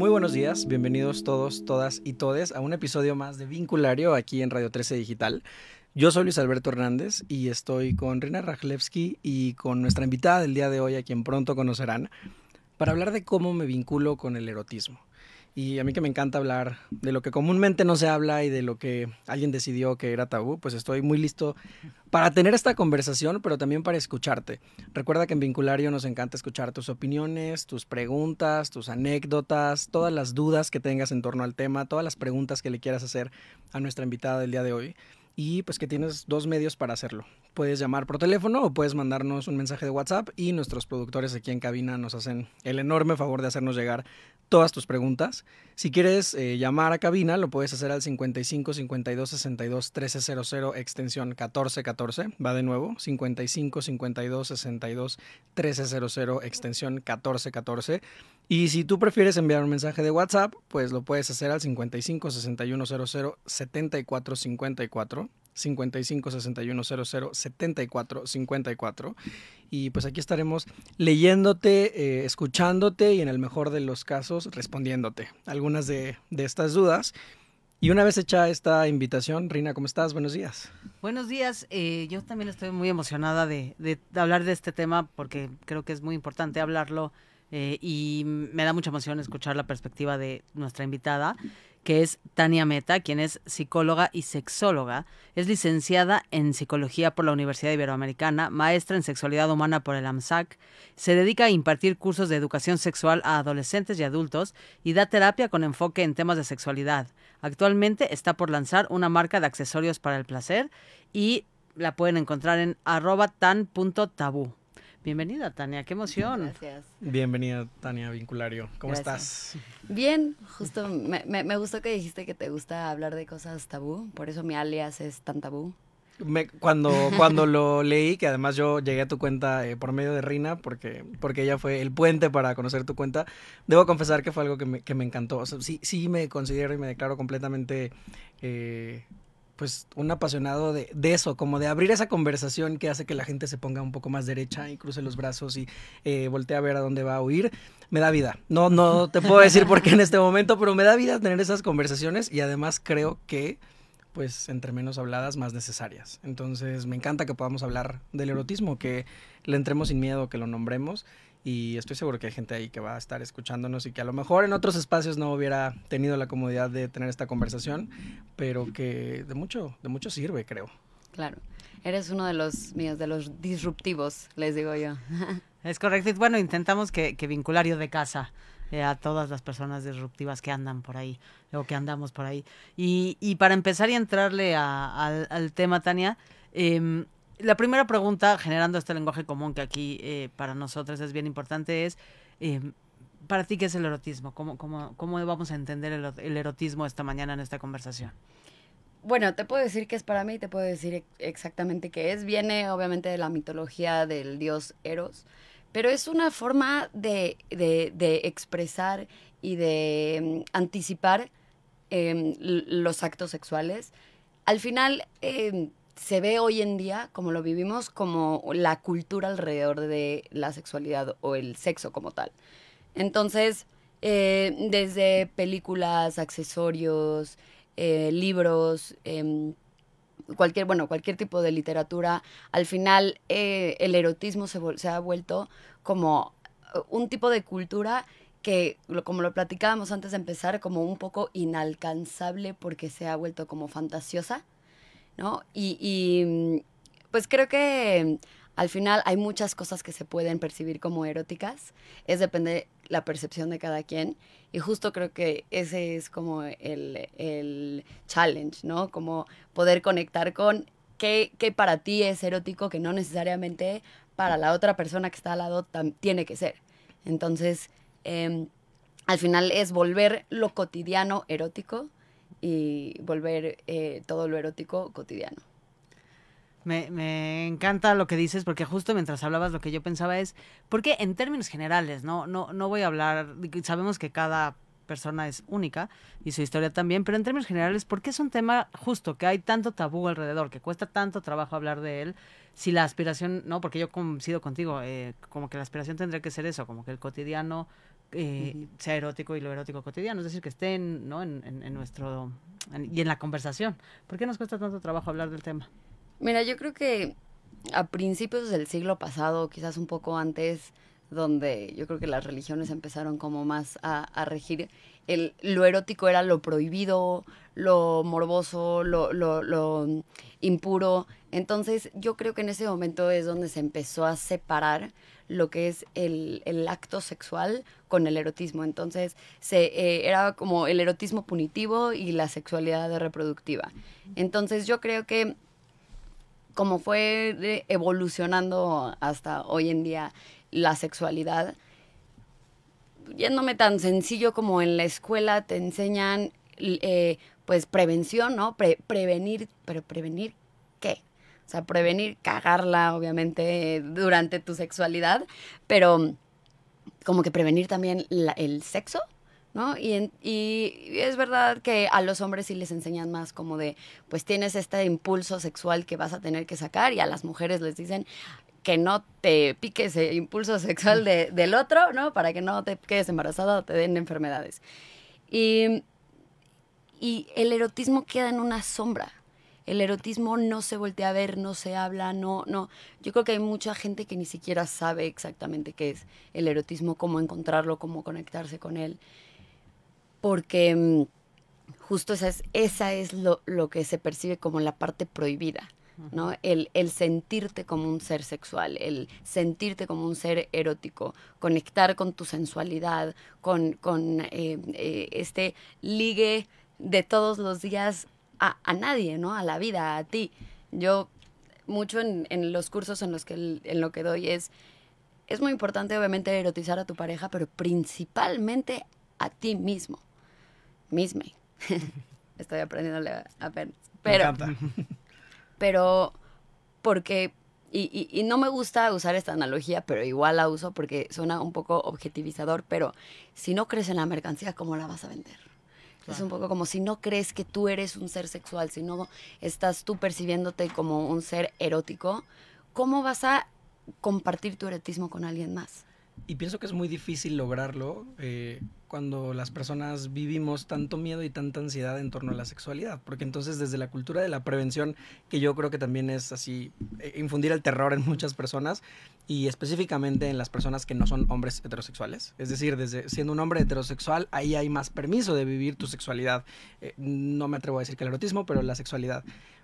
Muy buenos días, bienvenidos todos, todas y todes a un episodio más de Vinculario aquí en Radio 13 Digital. Yo soy Luis Alberto Hernández y estoy con Rina Rajlewski y con nuestra invitada del día de hoy, a quien pronto conocerán, para hablar de cómo me vinculo con el erotismo. Y a mí que me encanta hablar de lo que comúnmente no se habla y de lo que alguien decidió que era tabú, pues estoy muy listo para tener esta conversación, pero también para escucharte. Recuerda que en Vinculario nos encanta escuchar tus opiniones, tus preguntas, tus anécdotas, todas las dudas que tengas en torno al tema, todas las preguntas que le quieras hacer a nuestra invitada del día de hoy y pues que tienes dos medios para hacerlo. Puedes llamar por teléfono o puedes mandarnos un mensaje de WhatsApp y nuestros productores aquí en cabina nos hacen el enorme favor de hacernos llegar todas tus preguntas. Si quieres eh, llamar a cabina, lo puedes hacer al 55 52 62 1300 extensión 1414. Va de nuevo, 55 52 62 1300 extensión 1414. Y si tú prefieres enviar un mensaje de WhatsApp, pues lo puedes hacer al 55 61 00 74 54. 55 61 00 74 54 y pues aquí estaremos leyéndote, eh, escuchándote y en el mejor de los casos respondiéndote algunas de, de estas dudas. Y una vez hecha esta invitación, Rina, ¿cómo estás? Buenos días. Buenos días. Eh, yo también estoy muy emocionada de, de, hablar de este tema porque creo que es muy importante hablarlo eh, y me da mucha emoción escuchar la perspectiva de nuestra invitada que es Tania Meta, quien es psicóloga y sexóloga. Es licenciada en psicología por la Universidad Iberoamericana, maestra en sexualidad humana por el AMSAC. Se dedica a impartir cursos de educación sexual a adolescentes y adultos y da terapia con enfoque en temas de sexualidad. Actualmente está por lanzar una marca de accesorios para el placer y la pueden encontrar en arroba. Bienvenida, Tania, qué emoción. Gracias. Bienvenida, Tania Vinculario. ¿Cómo estás? Bien, justo me, me, gustó que dijiste que te gusta hablar de cosas tabú, por eso mi alias es tan tabú. Me, cuando, cuando lo leí, que además yo llegué a tu cuenta eh, por medio de Rina, porque, porque ella fue el puente para conocer tu cuenta, debo confesar que fue algo que me, que me encantó. sí, sí me considero y me declaro completamente eh, pues un apasionado de, de, eso, como de abrir esa conversación que hace que la gente se ponga un poco más derecha y cruce los brazos y eh, voltee a ver a dónde va a huir, me da vida. No, no te puedo decir por qué en este momento, pero me da vida tener esas conversaciones y además creo que pues entre menos habladas, más necesarias. Entonces me encanta que podamos hablar del erotismo, que le entremos sin miedo, que lo nombremos y estoy seguro que hay gente ahí que va a estar escuchándonos y que a lo mejor en otros espacios no hubiera tenido la comodidad de tener esta conversación, pero que de mucho, de mucho sirve, creo. Claro. Eres uno de los míos, de los disruptivos, les digo yo. Es correcto. Y bueno, intentamos que, que vinculario de casa eh, a todas las personas disruptivas que andan por ahí o que andamos por ahí. Y, y para empezar y entrarle al, al, tema, Tania, eh, la primera pregunta, generando este lenguaje común que aquí eh, para nosotros es bien importante, es, eh, ¿para ti qué es el erotismo? ¿Cómo, cómo, cómo vamos a entender el, erotismo esta mañana en esta conversación? Bueno, te puedo decir que es para mí, te puedo decir exactamente qué es. Viene obviamente de la mitología del dios Eros, pero es una forma de, de, expresar y de mm, anticipar em, los actos sexuales. Al final, em, se ve hoy en día, como lo vivimos, como la cultura alrededor de la sexualidad o el sexo como tal. Entonces, eh, desde películas, accesorios, eh, libros, em, cualquier, bueno, cualquier tipo de literatura, al final eh, el erotismo se, se, ha vuelto como un tipo de cultura que, como lo platicábamos antes de empezar, como un poco inalcanzable porque se ha vuelto como fantasiosa Y, mm, pues creo que al final hay muchas cosas que se pueden percibir como eróticas, es depende la percepción de cada quien y justo creo que ese es como el, el challenge, ¿no? Como poder conectar con qué, qué, para ti es erótico que no necesariamente para la otra persona que está al lado tiene que ser. Entonces, em, al final es volver lo cotidiano erótico y volver eh, todo lo erótico cotidiano. Me, me, encanta lo que dices porque justo mientras hablabas lo que yo pensaba es, porque en términos generales, no, no, no voy a hablar, sabemos que cada persona es única y su historia también, pero en términos generales, ¿por qué es un tema justo que hay tanto tabú alrededor, que cuesta tanto trabajo hablar de él? Si la aspiración, no, porque yo coincido contigo, eh, como que la aspiración tendría que ser eso, como que el cotidiano eh, sea erótico y lo erótico cotidiano, es decir, que esté en, ¿no? en, en, nuestro y en la conversación. ¿Por qué nos cuesta tanto trabajo hablar del tema? Mira, yo creo que a principios del siglo pasado, quizás un poco antes, donde yo creo que las religiones empezaron como más a, a regir, lo erótico era lo prohibido, lo morboso, lo, lo, impuro. Entonces yo creo que en ese momento es donde se empezó a separar lo que es el, el acto sexual con el erotismo. Entonces, se, eh, era como el erotismo punitivo y la sexualidad reproductiva. Entonces, yo creo que como fue evolucionando hasta hoy en día la sexualidad, yéndome tan sencillo como en la escuela te enseñan eh, pues prevención, ¿no? Pre prevenir, pero prevenir qué? O sea, prevenir cagarla, obviamente, durante tu sexualidad, pero como que prevenir también el sexo, ¿no? Y, y es verdad que a los hombres sí les enseñan más como de, pues tienes este impulso sexual que vas a tener que sacar y a las mujeres les dicen que no te pique ese impulso sexual de, del otro, ¿no? Para que no te quedes embarazada o te den enfermedades. Y, y el erotismo queda en una sombra, el erotismo no se voltea a ver, no se habla, no, no. Yo creo que hay mucha gente que ni siquiera sabe exactamente qué es el erotismo, cómo encontrarlo, cómo conectarse con él. Porque mm, justo esa es, esa es lo, lo, que se percibe como la parte prohibida. ¿No? El, el, sentirte como un ser sexual, el sentirte como un ser erótico, conectar con tu sensualidad, con, con eh, eh, este ligue de todos los días a, a, nadie, ¿no? A la vida, a ti. Yo mucho en, en los cursos en los que en lo que doy es es muy importante obviamente erotizar a tu pareja, pero principalmente a ti mismo. Misme. Estoy aprendiéndole apenas. Pero, pero porque, y, y, y, no me gusta usar esta analogía, pero igual la uso porque suena un poco objetivizador, pero si no crees en la mercancía, ¿cómo la vas a vender? Claro. Es un poco como si no crees que tú eres un ser sexual, si no estás tú percibiéndote como un ser erótico, ¿cómo vas a compartir tu erotismo con alguien más? Y pienso que es muy difícil lograrlo eh, cuando las personas vivimos tanto miedo y tanta ansiedad en torno a la sexualidad, porque entonces desde la cultura de la prevención, que yo creo que también es así, eh, infundir el terror en muchas personas y específicamente en las personas que no son hombres heterosexuales, es decir, desde siendo un hombre heterosexual, ahí hay más permiso de vivir tu sexualidad, eh, no me atrevo a decir que el erotismo, pero la sexualidad,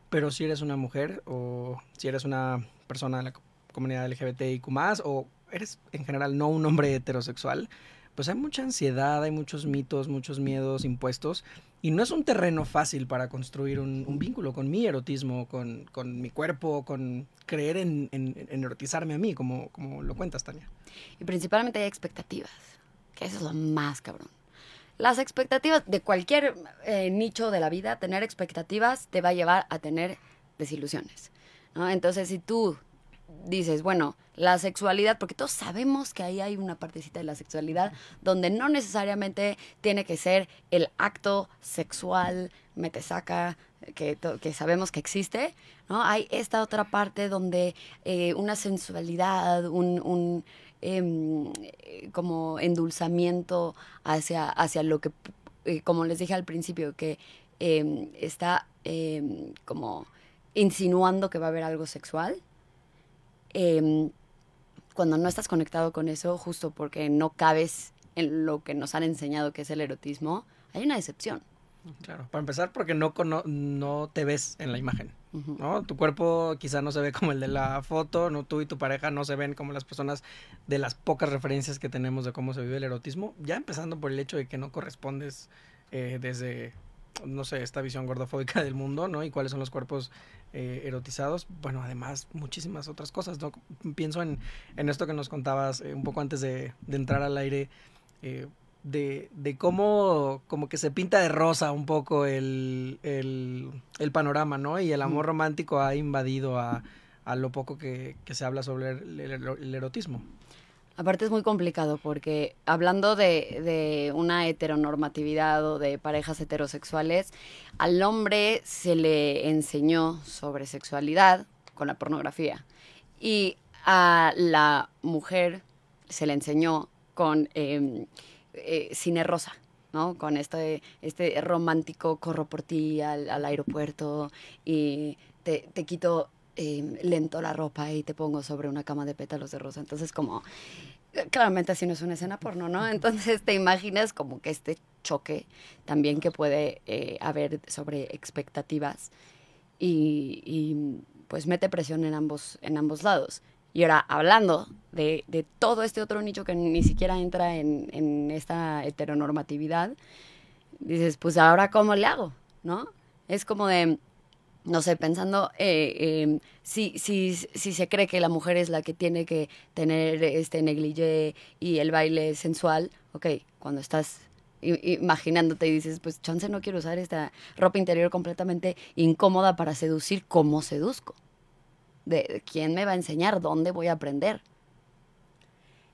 pero si eres una mujer o si eres una persona de la comunidad LGBTIQ+, o eres en general no un hombre heterosexual, pues hay mucha ansiedad, hay muchos mitos, muchos miedos impuestos y no es un terreno fácil para construir un, un vínculo con mi erotismo, con, con, mi cuerpo, con creer en, en, en erotizarme a mí, como, como, lo cuentas, Tania. Y principalmente hay expectativas, que eso es lo más cabrón. Las expectativas de cualquier eh, nicho de la vida, tener expectativas te va a llevar a tener desilusiones. ¿no? Entonces, si tú dices, bueno, la sexualidad, porque todos sabemos que ahí hay una partecita de la sexualidad donde no necesariamente tiene que ser el acto sexual, metesaca, que, que sabemos que existe, ¿no? Hay esta otra parte donde eh, una sensualidad, un, un eh, como endulzamiento hacia, hacia lo que, eh, como les dije al principio, que em, está em, como insinuando que va a haber algo sexual. Eh, cuando no estás conectado con eso, justo porque no cabes en lo que nos han enseñado que es el erotismo, hay una decepción. Claro, para empezar porque no, no, no te ves en la imagen, uh -huh. ¿no? Tu cuerpo quizá no se ve como el de la foto, no tú y tu pareja no se ven como las personas de las pocas referencias que tenemos de cómo se vive el erotismo, ya empezando por el hecho de que no correspondes eh, desde, no sé, esta visión gordofóbica del mundo, ¿no? Y cuáles son los cuerpos eh, erotizados. Bueno, además, muchísimas otras cosas, ¿no? Pienso en, en esto que nos contabas eh, un poco antes de, de entrar al aire, eh, de, de, cómo como que se pinta de rosa un poco el, el, el panorama, ¿no? Y el amor mm. romántico ha invadido a, a lo poco que, que, se habla sobre el erotismo. Aparte es muy complicado porque hablando de, una heteronormatividad o de parejas heterosexuales, al hombre se le enseñó sobre sexualidad con la pornografía y a la mujer se le enseñó con em, eh, cine rosa. ¿no? Con este, este romántico corro por ti al, aeropuerto y te, te quito Em, lento la ropa y te pongo sobre una cama de pétalos de rosa. Entonces, como, claramente así no es una escena porno, ¿no? Entonces te imaginas como que este choque también que puede eh, haber sobre expectativas y, pues mete presión en ambos, en ambos lados. Y ahora, hablando de, de todo este otro nicho que ni siquiera entra en, en esta heteronormatividad, dices, pues ahora cómo le hago, ¿no? Es como de, no sé, pensando eh, em, si, si, si se cree que la mujer es la que tiene que tener este negligé y el baile sensual, ok, cuando estás imaginándote y dices, pues chance no quiero usar esta ropa interior completamente incómoda para seducir, ¿cómo seduzco? ¿De quién me va a enseñar? ¿Dónde voy a aprender?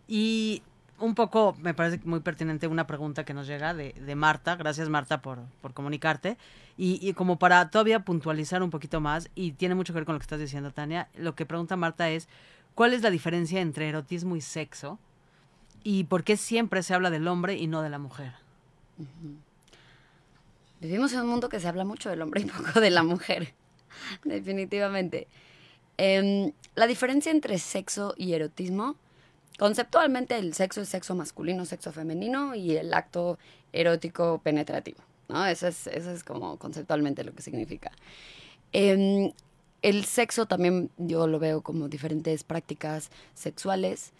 Y un poco, me parece muy pertinente una pregunta que nos llega de, de Marta. Gracias, Marta, por, por comunicarte. Y, como para todavía puntualizar un poquito más, y tiene mucho que ver con lo que estás diciendo, Tania, lo que pregunta Marta es, ¿cuál es la diferencia entre erotismo y sexo? ¿Y por qué siempre se habla del hombre y no de la mujer? Vivimos en un mundo que se habla mucho del hombre y poco de la mujer, definitivamente. Eh, la diferencia entre sexo y erotismo Conceptualmente el sexo es sexo masculino, sexo femenino y el acto erótico penetrativo, ¿no? Eso es, eso es como conceptualmente lo que significa. Em, el sexo también yo lo veo como diferentes prácticas sexuales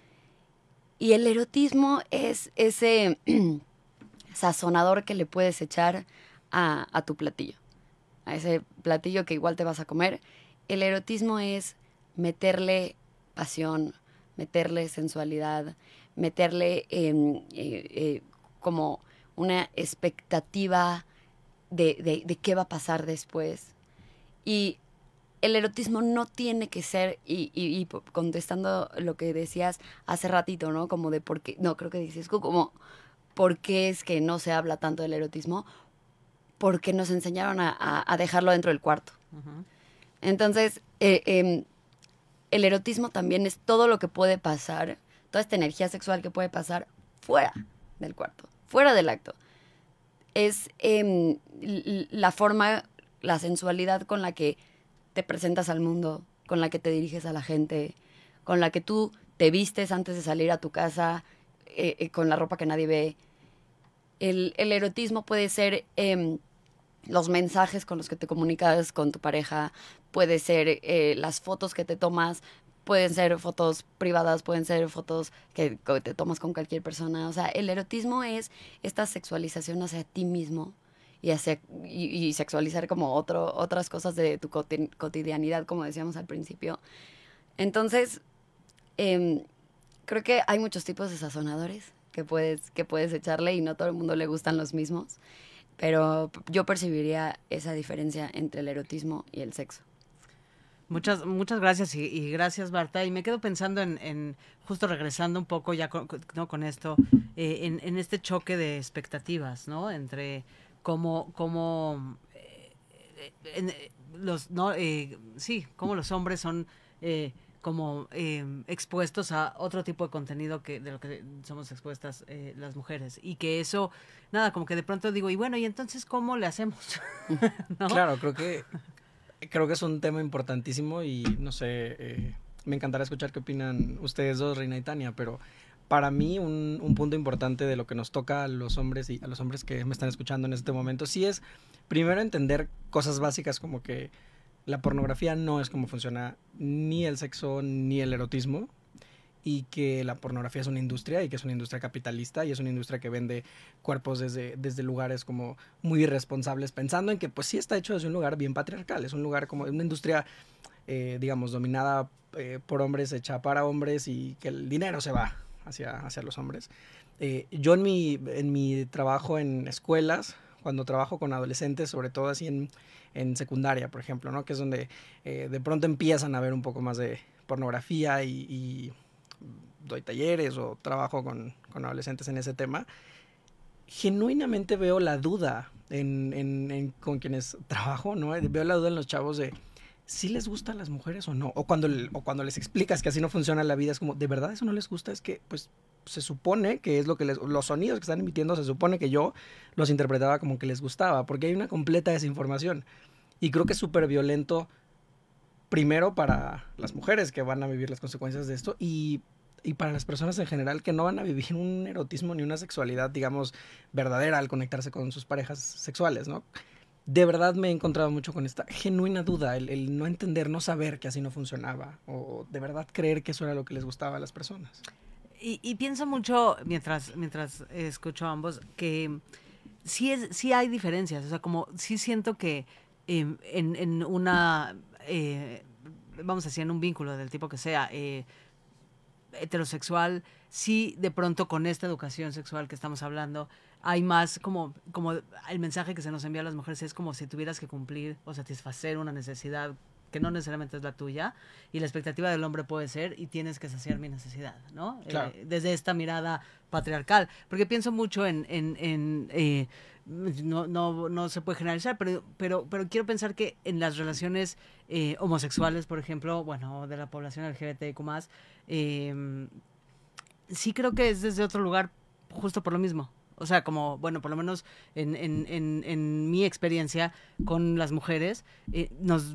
y el erotismo es ese sazonador que le puedes echar a, tu platillo, a ese platillo que igual te vas a comer. El erotismo es meterle pasión, meterle sensualidad, meterle em, eh, eh, como una expectativa de, de, qué va a pasar después. Y el erotismo no tiene que ser, y, y, contestando lo que decías hace ratito, ¿no? Como de por qué, no, creo que dices como, ¿por qué es que no se habla tanto del erotismo? Porque nos enseñaron a, a, dejarlo dentro del cuarto. Entonces, eh, em, el erotismo también es todo lo que puede pasar, toda esta energía sexual que puede pasar fuera del cuarto, fuera del acto. Es em, la forma, la sensualidad con la que te presentas al mundo, con la que te diriges a la gente, con la que tú te vistes antes de salir a tu casa, eh, eh, con la ropa que nadie ve. El, erotismo puede ser em, los mensajes con los que te comunicas con tu pareja, puede ser eh, las fotos que te tomas, pueden ser fotos privadas, pueden ser fotos que, te tomas con cualquier persona. O sea, el erotismo es esta sexualización hacia ti mismo y, hacia, y, sexualizar como otro, otras cosas de tu cotidianidad, como decíamos al principio. Entonces, em, creo que hay muchos tipos de sazonadores que puedes, que puedes echarle y no todo el mundo le gustan los mismos. Pero yo percibiría esa diferencia entre el erotismo y el sexo. Muchas, muchas gracias y, gracias, Marta. Y me quedo pensando en, justo regresando un poco ya con, ¿no? con esto, eh, en, en, este choque de expectativas, ¿no? Entre cómo, cómo eh, eh, los, ¿no? sí, cómo los hombres son como expuestos a otro tipo de contenido que de lo que somos expuestas las mujeres. Y que eso, nada, como que de pronto digo, y bueno, ¿y entonces cómo le hacemos? Claro, creo que creo que es un tema importantísimo y no sé, eh, me encantará escuchar qué opinan ustedes dos, Reina y Tania, pero para mí un, un, punto importante de lo que nos toca a los hombres y a los hombres que me están escuchando en este momento, sí es primero entender cosas básicas como que la pornografía no es como funciona ni el sexo ni el erotismo y que la pornografía es una industria y que es una industria capitalista y es una industria que vende cuerpos desde, desde lugares como muy irresponsables, pensando en que pues sí está hecho desde un lugar bien patriarcal, es un lugar como una industria, eh, digamos, dominada eh, por hombres, hecha para hombres y que el dinero se va hacia, hacia los hombres. Eh, yo en mi, en mi trabajo en escuelas, cuando trabajo con adolescentes, sobre todo así en, en secundaria, por ejemplo, ¿no? que es donde de pronto empiezan a ver un poco más de pornografía y doy talleres o trabajo con, con adolescentes en ese tema, genuinamente veo la duda en, en, con quienes trabajo, ¿no? Veo la duda en los chavos de si les gustan las mujeres o no. O cuando, o cuando les explicas que así no funciona la vida, es como, ¿de verdad eso no les gusta? Es que, pues, se supone que es lo que les... Los sonidos que están emitiendo, se supone que yo los interpretaba como que les gustaba, porque hay una completa desinformación. Y creo que es súper violento, primero para las mujeres que van a vivir las consecuencias de esto, y y para las personas en general que no van a vivir un erotismo ni una sexualidad, digamos, verdadera al conectarse con sus parejas sexuales, ¿no? De verdad me he encontrado mucho con esta genuina duda, el, no entender, no saber que así no funcionaba, o de verdad creer que eso era lo que les gustaba a las personas. Y, pienso mucho, mientras, mientras escucho a ambos, que sí, es, sí hay diferencias, o sea, como sí siento que em, en, en, una, eh, vamos a decir, en un vínculo del tipo que sea, eh, heterosexual, sí de pronto con esta educación sexual que estamos hablando, hay más como, como el mensaje que se nos envía a las mujeres es como si tuvieras que cumplir o satisfacer una necesidad que no necesariamente es la tuya y la expectativa del hombre puede ser y tienes que saciar mi necesidad, ¿no? Eh, desde esta mirada patriarcal, porque pienso mucho en, en, en eh, no, no, no, se puede generalizar, pero, pero, pero quiero pensar que en las relaciones eh, homosexuales, por ejemplo, bueno, de la población LGBTQ más, eh, sí creo que es desde otro lugar, justo por lo mismo. O sea, como, bueno, por lo menos en, en, en, mi experiencia con las mujeres, eh, nos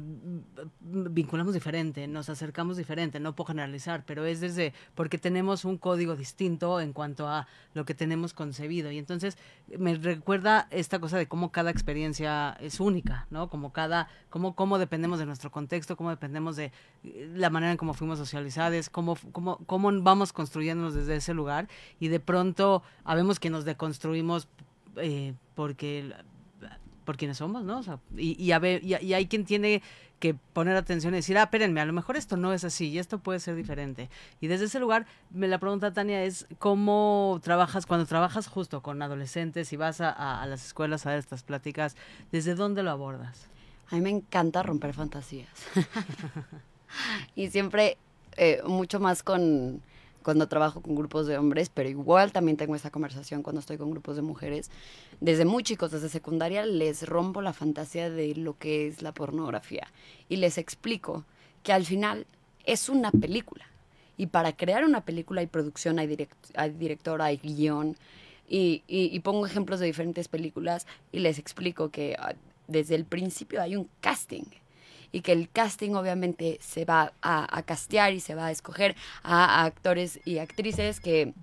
vinculamos diferente, nos acercamos diferente, no puedo generalizar, pero es desde, porque tenemos un código distinto en cuanto a lo que tenemos concebido. Y entonces me recuerda esta cosa de cómo cada experiencia es única, ¿no? Como cada, cómo, cómo dependemos de nuestro contexto, cómo dependemos de eh, la manera en cómo fuimos socializados, cómo, cómo, cómo vamos construyéndonos desde ese lugar y de pronto habemos que nos deconstruimos construimos eh, porque por quienes somos, ¿no? y, a ver, y, hay quien tiene que poner atención y decir, ah, espérenme, a lo mejor esto no es así y esto puede ser diferente. Y desde ese lugar, me la pregunta Tania es, ¿cómo trabajas, cuando trabajas justo con adolescentes y vas a, las escuelas a dar estas pláticas, ¿desde dónde lo abordas? A mí me encanta romper fantasías. y siempre, eh, mucho más con cuando trabajo con grupos de hombres, pero igual también tengo esa conversación cuando estoy con grupos de mujeres. Desde muy chicos, desde secundaria, les rompo la fantasía de lo que es la pornografía y les explico que al final es una película. Y para crear una película hay producción, hay, director, hay guion. Y, y, pongo ejemplos de diferentes películas y les explico que ah, desde el principio hay un casting y que el casting obviamente se va a, castear y se va a escoger a, actores y actrices que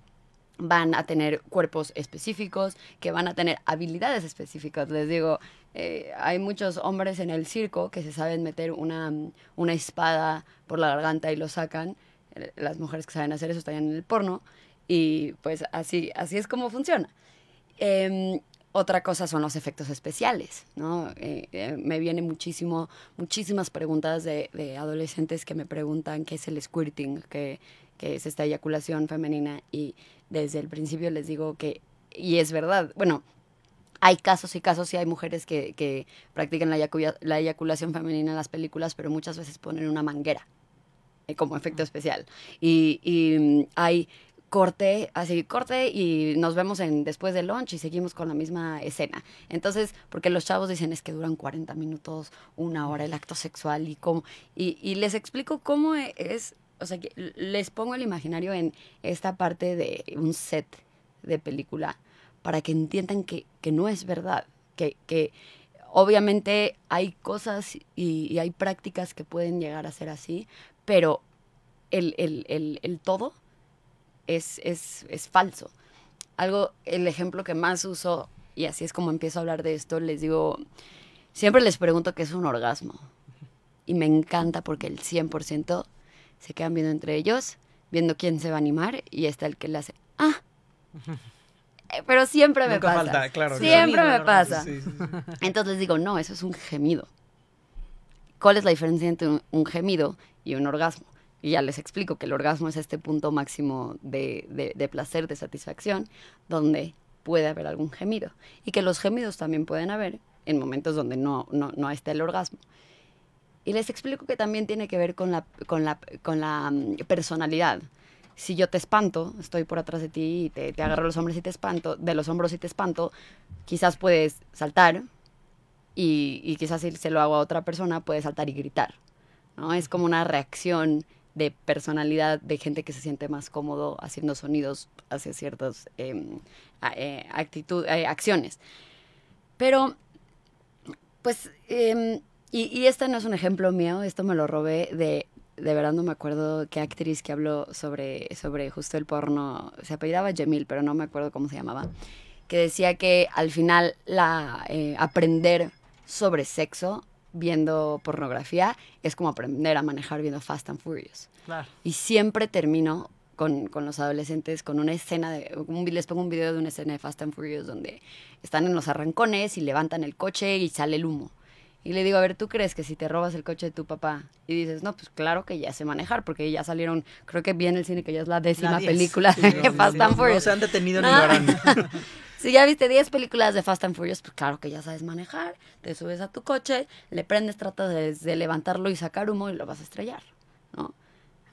van a tener cuerpos específicos, que van a tener habilidades específicas. Les digo, eh, hay muchos hombres en el circo que se saben meter una, una espada por la garganta y lo sacan. Eh, las mujeres que saben hacer eso están en el porno. Y pues así, así es como funciona. Em, otra cosa son los efectos especiales, ¿no? Eh, eh, me vienen muchísimo, muchísimas preguntas de, adolescentes que me preguntan qué es el squirting, qué, es esta eyaculación femenina y desde el principio les digo que, y es verdad, bueno, hay casos y casos y hay mujeres que, practican la, la, eyaculación femenina en las películas, pero muchas veces ponen una manguera eh, como efecto especial. Y, y mm, hay corte, así corte y nos vemos en después del lunch y seguimos con la misma escena. Entonces, porque los chavos dicen es que duran 40 minutos, una hora el acto sexual y cómo y, y les explico cómo es, o sea, que les pongo el imaginario en esta parte de un set de película para que entiendan que, que no es verdad, que, que obviamente hay cosas y, hay prácticas que pueden llegar a ser así, pero el, el, el todo es, es, es falso. Algo, el ejemplo que más uso, y así es como empiezo a hablar de esto, les digo, siempre les pregunto qué es un orgasmo. Y me encanta porque el 100% se quedan viendo entre ellos, viendo quién se va a animar y está el que le hace, ah. Eh, pero siempre me pasa. siempre me pasa. Entonces les digo, no, eso es un gemido. ¿Cuál es la diferencia entre un gemido y un orgasmo? Y ya les explico que el orgasmo es este punto máximo de, de, placer, de satisfacción, donde puede haber algún gemido. Y que los gemidos también pueden haber en momentos donde no, no, no está el orgasmo. Y les explico que también tiene que ver con la, con la, con la mm, personalidad. si yo te espanto, estoy por atrás de ti y te, te agarro los hombros y te espanto, de los hombros y te espanto, quizás puedes saltar y, y quizás si se lo hago a otra persona, puede saltar y gritar. ¿no? Es como una reacción de personalidad de gente que se siente más cómodo haciendo sonidos hacia ciertas em, eh, actitud- eh, acciones. Pero, pues, em, y, y este no es un ejemplo mío, esto me lo robé de, de verdad no me acuerdo qué actriz que habló sobre, sobre justo el porno, se apellidaba Jamil, pero no me acuerdo cómo se llamaba, que decía que al final la, eh, aprender sobre sexo viendo pornografía es como aprender a manejar viendo Fast and Furious. Claro. Y siempre termino con, con los adolescentes con una escena de. un les pongo un video de una escena de Fast and Furious donde están en los arrancones y levantan el coche y sale el humo. Y le digo, a ver, ¿tú crees que si te robas el coche de tu papá y dices, no, pues claro que ya sé manejar, porque ya salieron, creo que vi en el cine que ya es la décima La película Sí, de no, Fast no, and no Furious. se han detenido ni No. Si ya viste 10 películas de Fast and Furious, pues claro que ya sabes manejar. Te subes a tu coche, le prendes, tratas de, de levantarlo y sacar humo y lo vas a estrellar, ¿no?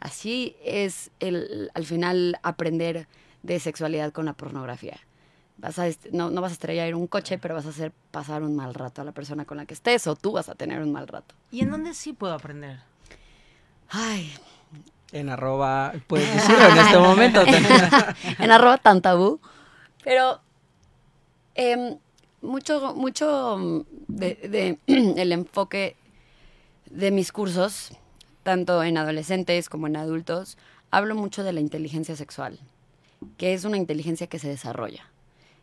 Así es el, al final aprender de sexualidad con la pornografía. Vas a, no, no vas a estrellar un coche, pero vas a hacer pasar un mal rato a la persona con la que estés o tú vas a tener un mal rato. ¿Y en dónde sí puedo aprender? Ay, En arroba, puedes decirlo en este momento. en arroba tan tabú. Pero em, mucho, mucho de, de el enfoque de mis cursos, tanto en adolescentes como en adultos, hablo mucho de la inteligencia sexual, que es una inteligencia que se desarrolla.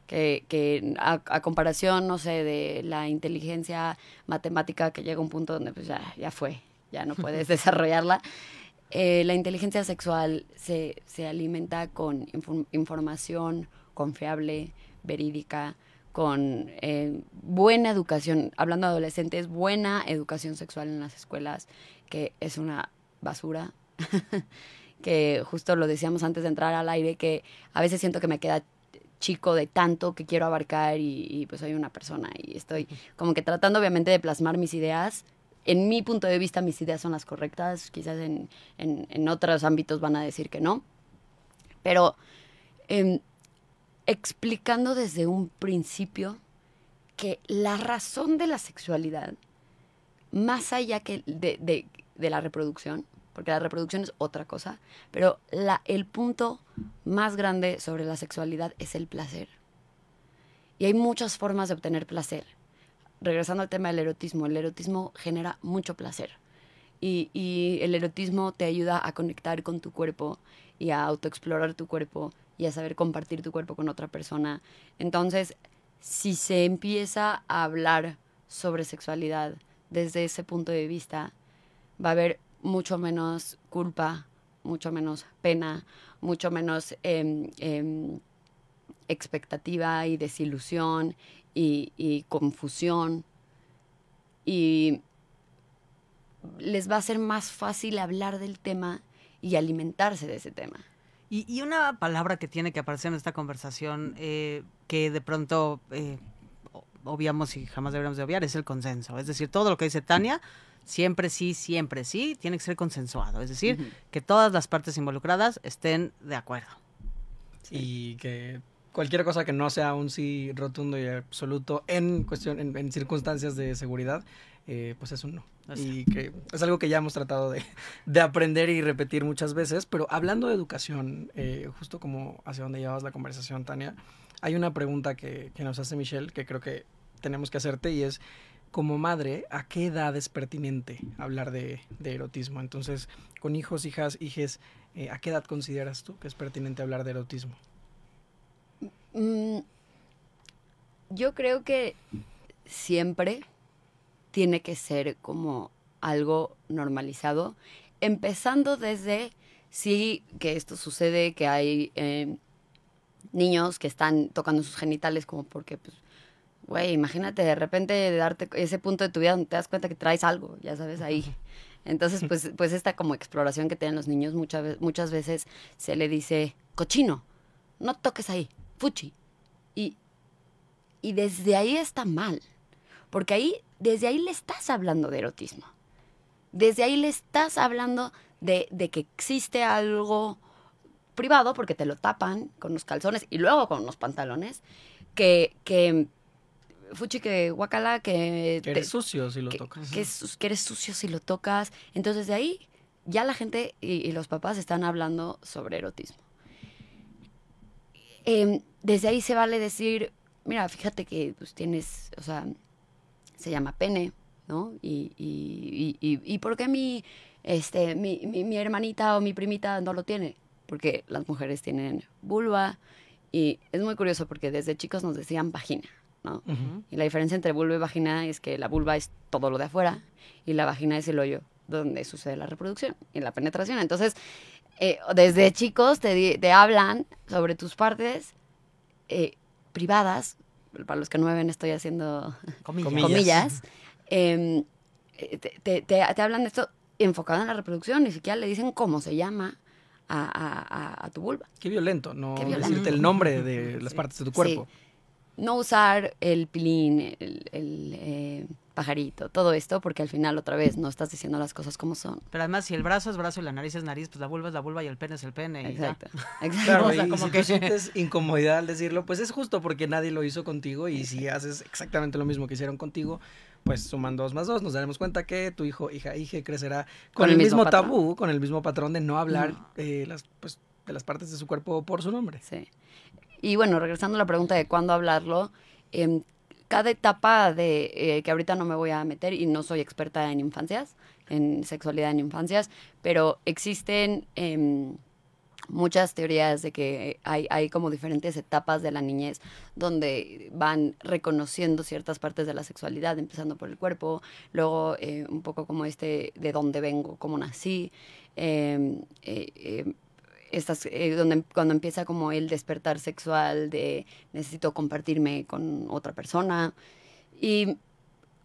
Que, que a, a comparación, no sé, de la inteligencia matemática que llega a un punto donde pues ya, ya fue, ya no puedes desarrollarla. Eh, la inteligencia sexual se, se alimenta con infor- información confiable, verídica, con eh, buena educación, hablando de adolescentes, buena educación sexual en las escuelas, que es una basura, que justo lo decíamos antes de entrar al aire, que a veces siento que me queda chico de tanto que quiero abarcar y, pues soy una persona y estoy como que tratando obviamente de plasmar mis ideas. En mi punto de vista mis ideas son las correctas, quizás en, en, en otros ámbitos van a decir que no, pero em, explicando desde un principio que la razón de la sexualidad, más allá que de, de, de la reproducción, porque la reproducción es otra cosa, pero la, el punto más grande sobre la sexualidad es el placer. Y hay muchas formas de obtener placer. Regresando al tema del erotismo, el erotismo genera mucho placer. Y, y el erotismo te ayuda a conectar con tu cuerpo y a autoexplorar tu cuerpo y a saber compartir tu cuerpo con otra persona. Entonces, si se empieza a hablar sobre sexualidad desde ese punto de vista, va a haber mucho menos culpa, mucho menos pena, mucho menos eh, eh, expectativa y desilusión y, confusión. Y les va a ser más fácil hablar del tema y alimentarse de ese tema. Y, y una palabra que tiene que aparecer en esta conversación eh, que de pronto eh, obviamos y jamás deberíamos de obviar es el consenso. Es decir, todo lo que dice Tania siempre sí, siempre sí, tiene que ser consensuado. Es decir, uh -huh. que todas las partes involucradas estén de acuerdo. Sí. Y que cualquier cosa que no sea un sí rotundo y absoluto en cuestión, en, en circunstancias de seguridad, eh, pues es un no. Y que es algo que ya hemos tratado de, de, aprender y repetir muchas veces. Pero hablando de educación, eh, justo como hacia donde llevabas la conversación, Tania, hay una pregunta que, que nos hace Michelle que creo que tenemos que hacerte y es como madre, ¿a qué edad es pertinente hablar de, de erotismo? Entonces, con hijos, hijas, hijes, eh, ¿a qué edad consideras tú que es pertinente hablar de erotismo? Mm, yo creo que siempre tiene que ser como algo normalizado, empezando desde sí que esto sucede, que hay eh, niños que están tocando sus genitales como porque pues, güey, imagínate de repente de darte ese punto de tu vida donde te das cuenta que traes algo, ya sabes, ahí. Entonces, pues, pues esta como exploración que tienen los niños muchas, muchas veces se le dice, cochino, no toques ahí, fuchi. Y, y desde ahí está mal, porque ahí, desde ahí le estás hablando de erotismo. Desde ahí le estás hablando de, de que existe algo privado porque te lo tapan con los calzones y luego con los pantalones, que, que fuchi que guacala, que... Que eres sucio si lo que, tocas. que es- que eres sucio si lo tocas. Entonces de ahí ya la gente y, y los papás están hablando sobre erotismo. Em, desde ahí se vale decir, mira, fíjate que pues, tienes, o sea, se llama pene, ¿no? Y, y, y, y, y ¿por qué mi, este, mi, mi, mi hermanita o mi primita no lo tiene? Porque las mujeres tienen vulva y es muy curioso porque desde chicos nos decían vagina, ¿no? Y la diferencia entre vulva y vagina es que la vulva es todo lo de afuera y la vagina es el hoyo donde sucede la reproducción y la penetración. Entonces, eh, desde chicos te, te hablan sobre tus partes eh, privadas. Para los que no me ven, estoy haciendo Comillas. Comillas. comillas. eh, te, te- te- te hablan de esto enfocado en la reproducción, ni siquiera le dicen cómo se llama a, a- a- a tu vulva. Qué violento, no Qué violento. decirte el nombre de las partes de tu cuerpo. no usar el pilín, el, el, eh, pajarito, todo esto, porque al final otra vez no estás diciendo las cosas como son. Pero además, si el brazo es brazo y la nariz es nariz, pues la vulva es la vulva y el pene es el pene. y ya. Exacto. exacto. Claro, O sea, y como si que- tú sientes incomodidad al decirlo, pues es justo porque nadie lo hizo contigo y si haces exactamente lo mismo que hicieron contigo, pues suman dos más dos, nos daremos cuenta que tu hijo, hija, hija crecerá con, el mismo, tabú, con el mismo patrón de no hablar No. eh, las, pues, de las partes de su cuerpo por su nombre. Sí. Y bueno, regresando a la pregunta de cuándo hablarlo, em, cada etapa de eh, que ahorita no me voy a meter y no soy experta en infancias, en sexualidad en infancias, pero existen em, muchas teorías de que hay, hay como diferentes etapas de la niñez donde van reconociendo ciertas partes de la sexualidad, empezando por el cuerpo, luego eh, un poco como este de dónde vengo, cómo nací, em, eh, em, estas, eh, donde, cuando empieza como el despertar sexual de necesito compartirme con otra persona y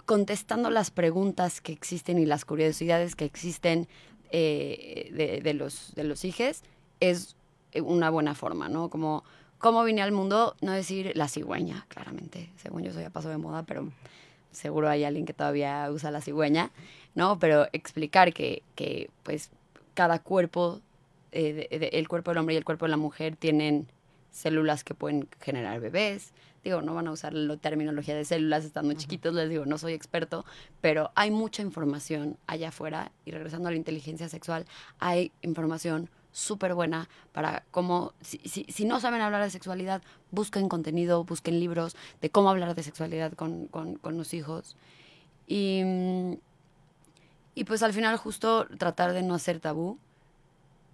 contestando las preguntas que existen y las curiosidades que existen eh, de, de los, de los hijes es una buena forma, ¿no? Como cómo vine al mundo, no decir la cigüeña, claramente, según yo eso ya pasó de moda, pero seguro hay alguien que todavía usa la cigüeña, ¿no? Pero explicar que, que pues cada cuerpo eh, de- de- el cuerpo del hombre y el cuerpo de la mujer tienen células que pueden generar bebés. Digo, no van a usar la terminología de células estando chiquitos, les digo, no soy experto, pero hay mucha información allá afuera y regresando a la inteligencia sexual, hay información súper buena para cómo, si, si, si no saben hablar de sexualidad, busquen contenido, busquen libros de cómo hablar de sexualidad con, con, con los hijos. Y, y pues al final justo tratar de no hacer tabú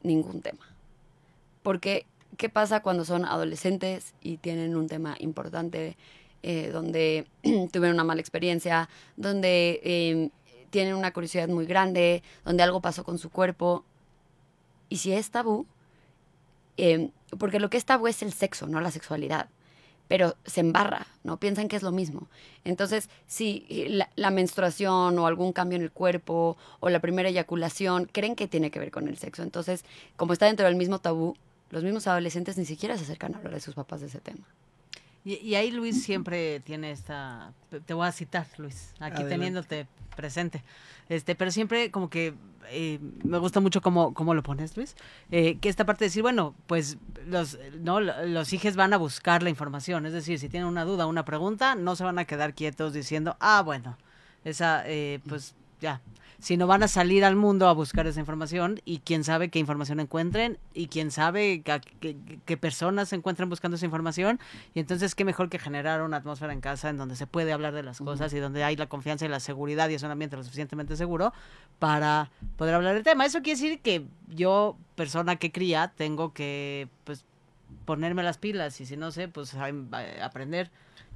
ningún tema. Porque, ¿qué pasa cuando son adolescentes y tienen un tema importante eh, donde tuvieron una mala experiencia, donde eh, tienen una curiosidad muy grande, donde algo pasó con su cuerpo? Y si es tabú, eh, porque lo que es tabú es el sexo, no la sexualidad. Pero se embarra, ¿no? Piensan que es lo mismo. Entonces, si la, la menstruación o algún cambio en el cuerpo o la primera eyaculación creen que tiene que ver con el sexo. Entonces, como está dentro del mismo tabú, los mismos adolescentes ni siquiera se acercan a hablar de sus papás de ese tema. Y, y ahí Luis siempre tiene esta, te voy a citar Luis, aquí Adelante. teniéndote presente, este, pero siempre como que eh, me gusta mucho cómo, cómo lo pones Luis, eh, que esta parte de decir, bueno, pues los, no, los hijos van a buscar la información, es decir, si tienen una duda, una pregunta, no se van a quedar quietos diciendo, ah, bueno, esa, eh, pues ya, sino van a salir al mundo a buscar esa información y quién sabe qué información encuentren y quién sabe qué, personas se encuentran buscando esa información y entonces qué mejor que generar una atmósfera en casa en donde se puede hablar de las cosas y donde hay la confianza y la seguridad y es un ambiente lo suficientemente seguro para poder hablar del tema. Eso quiere decir que yo, persona que cría, tengo que pues ponerme las pilas y si no sé, pues a- a- aprender,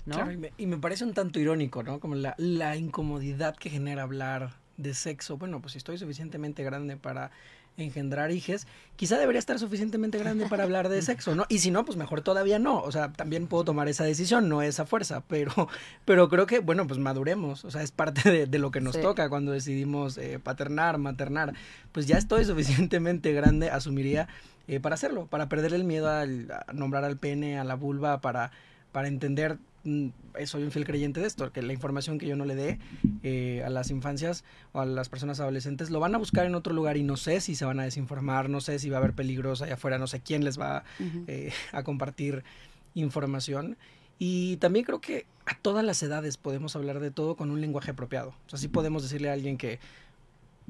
¿no? Claro, y, me, y me parece un tanto irónico, ¿no? Como la, la incomodidad que genera hablar de sexo. Bueno, pues si estoy suficientemente grande para engendrar hijes, quizá debería estar suficientemente grande para hablar de sexo, ¿no? Y si no, pues mejor todavía no. O sea, también puedo tomar esa decisión, no esa fuerza, pero, pero creo que, bueno, pues maduremos. O sea, es parte de, de lo que nos Sí. toca cuando decidimos eh, paternar, maternar. Pues ya estoy suficientemente grande, asumiría, eh, para hacerlo, para perder el miedo al- a nombrar al pene, a la vulva, para para entender mm, eh, soy un fiel creyente de esto, que la información que yo no le dé eh, a las infancias o a las personas adolescentes lo van a buscar en otro lugar y no sé si se van a desinformar, no sé si va a haber peligros allá afuera, no sé quién les va eh, a compartir información. Y también creo que a todas las edades podemos hablar de todo con un lenguaje apropiado. O sea, sí podemos decirle a alguien que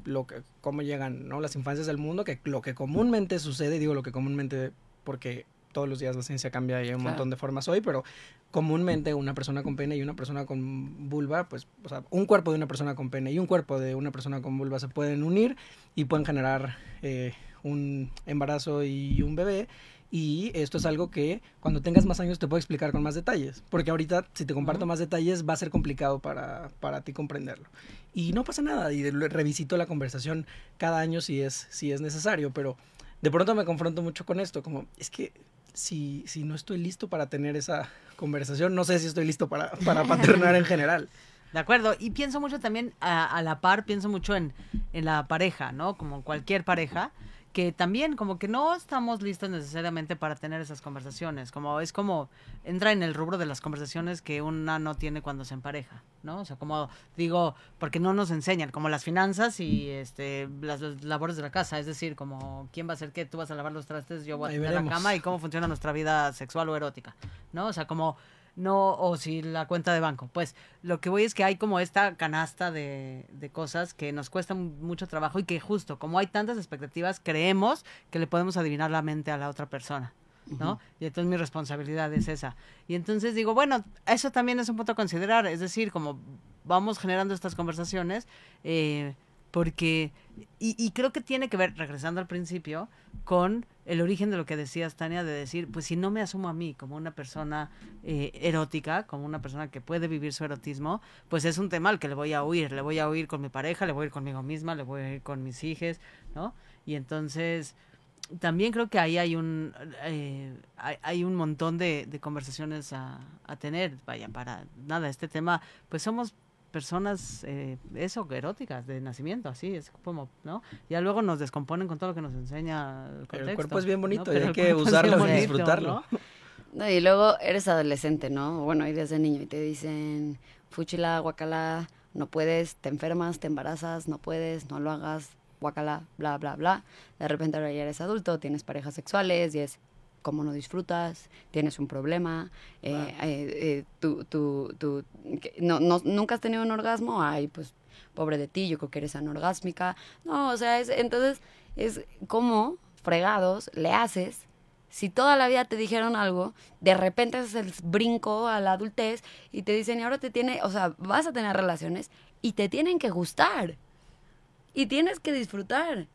lo que cómo llegan ¿no? las infancias del mundo, que lo que comúnmente sucede, digo lo que comúnmente porque todos los días la ciencia cambia y hay un montón de formas hoy, pero comúnmente una persona con pene y una persona con vulva, pues, o sea, un cuerpo de una persona con pene y un cuerpo de una persona con vulva se pueden unir y pueden generar eh, un embarazo y un bebé. Y esto es algo que cuando tengas más años te puedo explicar con más detalles. Porque ahorita, si te comparto más detalles, va a ser complicado para, para ti comprenderlo. Y no pasa nada. Y revisito la conversación cada año si es, si es necesario. Pero de pronto me confronto mucho con esto. Como, es que si, si no estoy listo para tener esa conversación, no sé si estoy listo para, para paternar en general. De acuerdo, y pienso mucho también a, la par, pienso mucho en, en, la pareja, ¿no? Como cualquier pareja, que también como que no estamos listos necesariamente para tener esas conversaciones, como es como entra en el rubro de las conversaciones que una no tiene cuando se empareja, ¿no? O sea, como digo, porque no nos enseñan, como las finanzas y este las, labores de la casa, es decir, como quién va a hacer qué, tú vas a lavar los trastes, yo voy a tener la cama y cómo funciona nuestra vida sexual o erótica, ¿no? O sea, como no, o si la cuenta de banco. Pues lo que voy es que hay como esta canasta de, de cosas que nos cuestan mucho trabajo y que justo como hay tantas expectativas, creemos que le podemos adivinar la mente a la otra persona. ¿no? Y entonces mi responsabilidad es esa. Y entonces digo, bueno, eso también es un punto a considerar, es decir, como vamos generando estas conversaciones, eh, porque, y, y, creo que tiene que ver, regresando al principio, con el origen de lo que decías, Tania, de decir, pues si no me asumo a mí como una persona eh, erótica, como una persona que puede vivir su erotismo, pues es un tema al que le voy a huir, le voy a huir con mi pareja, le voy a ir conmigo misma, le voy a ir con mis hijos, ¿no? Y entonces también creo que ahí hay un eh, hay, hay, un montón de, de conversaciones a, a, tener vaya para nada este tema pues somos personas, eh, eso, eróticas, de nacimiento, así, es como, ¿no? Ya luego nos descomponen con todo lo que nos enseña el contexto. el cuerpo es bien bonito y hay que usarlo y disfrutarlo. ¿no? y luego eres adolescente, ¿no? Bueno, y desde niño y te dicen, fuchila, guacala, no puedes, te enfermas, te embarazas, no puedes, no lo hagas, guacala, bla, bla, bla. De repente ahora ya eres adulto, tienes parejas sexuales y es, cómo no disfrutas, tienes un problema, eh, eh, tú, tú, tú no, no, nunca has tenido un orgasmo, ay, pues pobre de ti, yo creo que eres anorgásmica. No, o sea, es, entonces es como fregados le haces si toda la vida te dijeron algo, de repente haces el brinco a la adultez y te dicen, y ahora te tiene, o sea, vas a tener relaciones y te tienen que gustar. Y tienes que disfrutar.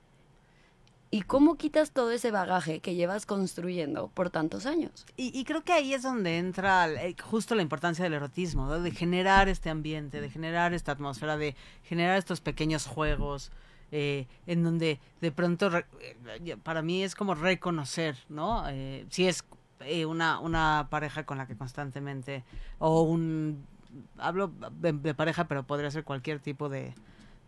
¿Y cómo quitas todo ese bagaje que llevas construyendo por tantos años? Y, y creo que ahí es donde entra eh, justo la importancia del erotismo, ¿no? de generar este ambiente, de generar esta atmósfera, de generar estos pequeños juegos. Eh, en donde de pronto eh, para mí es como reconocer, ¿no? Eh, si es eh, una, pareja con la que constantemente, o un, hablo de pareja, pero podría ser cualquier tipo de,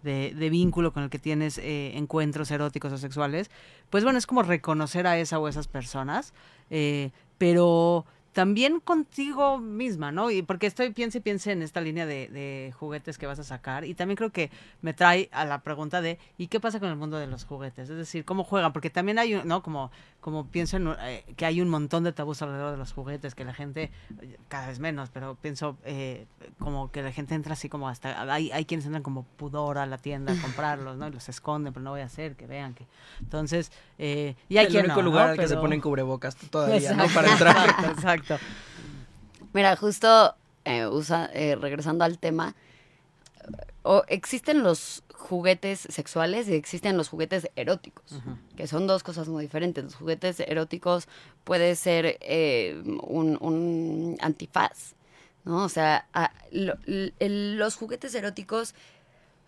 de, vínculo con el que tienes eh, encuentros eróticos o sexuales, pues bueno, es como reconocer a esa o esas personas, eh, pero también contigo misma, ¿no? Y porque estoy, piense y piense en esta línea de, juguetes que vas a sacar. Y también creo que me trae a la pregunta de, ¿y qué pasa con el mundo de los juguetes? Es decir, ¿cómo juegan? Porque también hay, ¿no? Como, como pienso en, eh, que hay un montón de tabús alrededor de los juguetes, que la gente, cada vez menos, pero pienso eh, como que la gente entra así como hasta, hay, hay quienes entran como pudor a la tienda a comprarlos, ¿no? Y los esconden, pero no voy a hacer, que vean que... Entonces, eh, y hay el quien único no, lugar ¿no? al que se ponen cubrebocas todavía, Exacto, ¿no? Para entrar. Exacto, exacto. Mira, justo eh, usa, eh, regresando al tema, o existen los juguetes sexuales y existen los juguetes eróticos, que son dos cosas muy diferentes. Los juguetes eróticos puede ser eh, un, un antifaz, ¿no? O sea, a- lo- l- el- los juguetes eróticos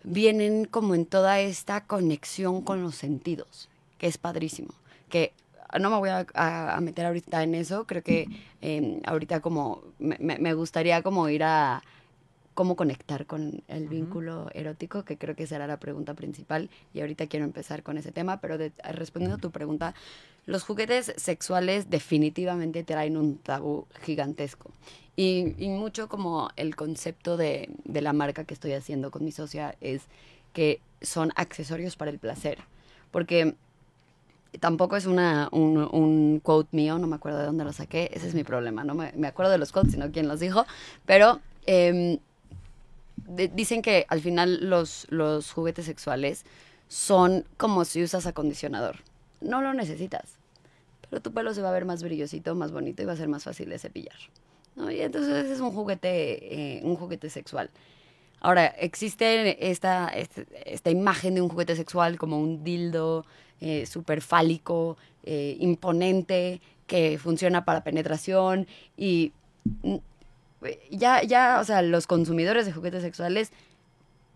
vienen como en toda esta conexión con los sentidos, es padrísimo. Que no me voy a, meter ahorita en eso, creo que eh, ahorita como me, gustaría como ir a cómo conectar con el vínculo erótico, que creo que será la pregunta principal y ahorita quiero empezar con ese tema, pero de- respondiendo a tu pregunta, los juguetes sexuales definitivamente traen un tabú gigantesco. Y, y mucho como el concepto de, de la marca que estoy haciendo con mi socia es que son accesorios para el placer. Porque tampoco es una, un, un quote mío, no me acuerdo de dónde lo saqué, ese es mi problema, no me, me acuerdo de los quotes, sino quién los dijo, pero em, dicen que al final los, los juguetes sexuales son como si usas acondicionador. No lo necesitas, pero tu pelo se va a ver más brillosito, más bonito y va a ser más fácil de cepillar. ¿no? Y entonces es un juguete, eh, un juguete sexual. Ahora, existe esta, este- esta imagen de un juguete sexual como un dildo eh, súper fálico, eh, imponente, que funciona para penetración y mm, ya, ya, o sea, los consumidores de juguetes sexuales,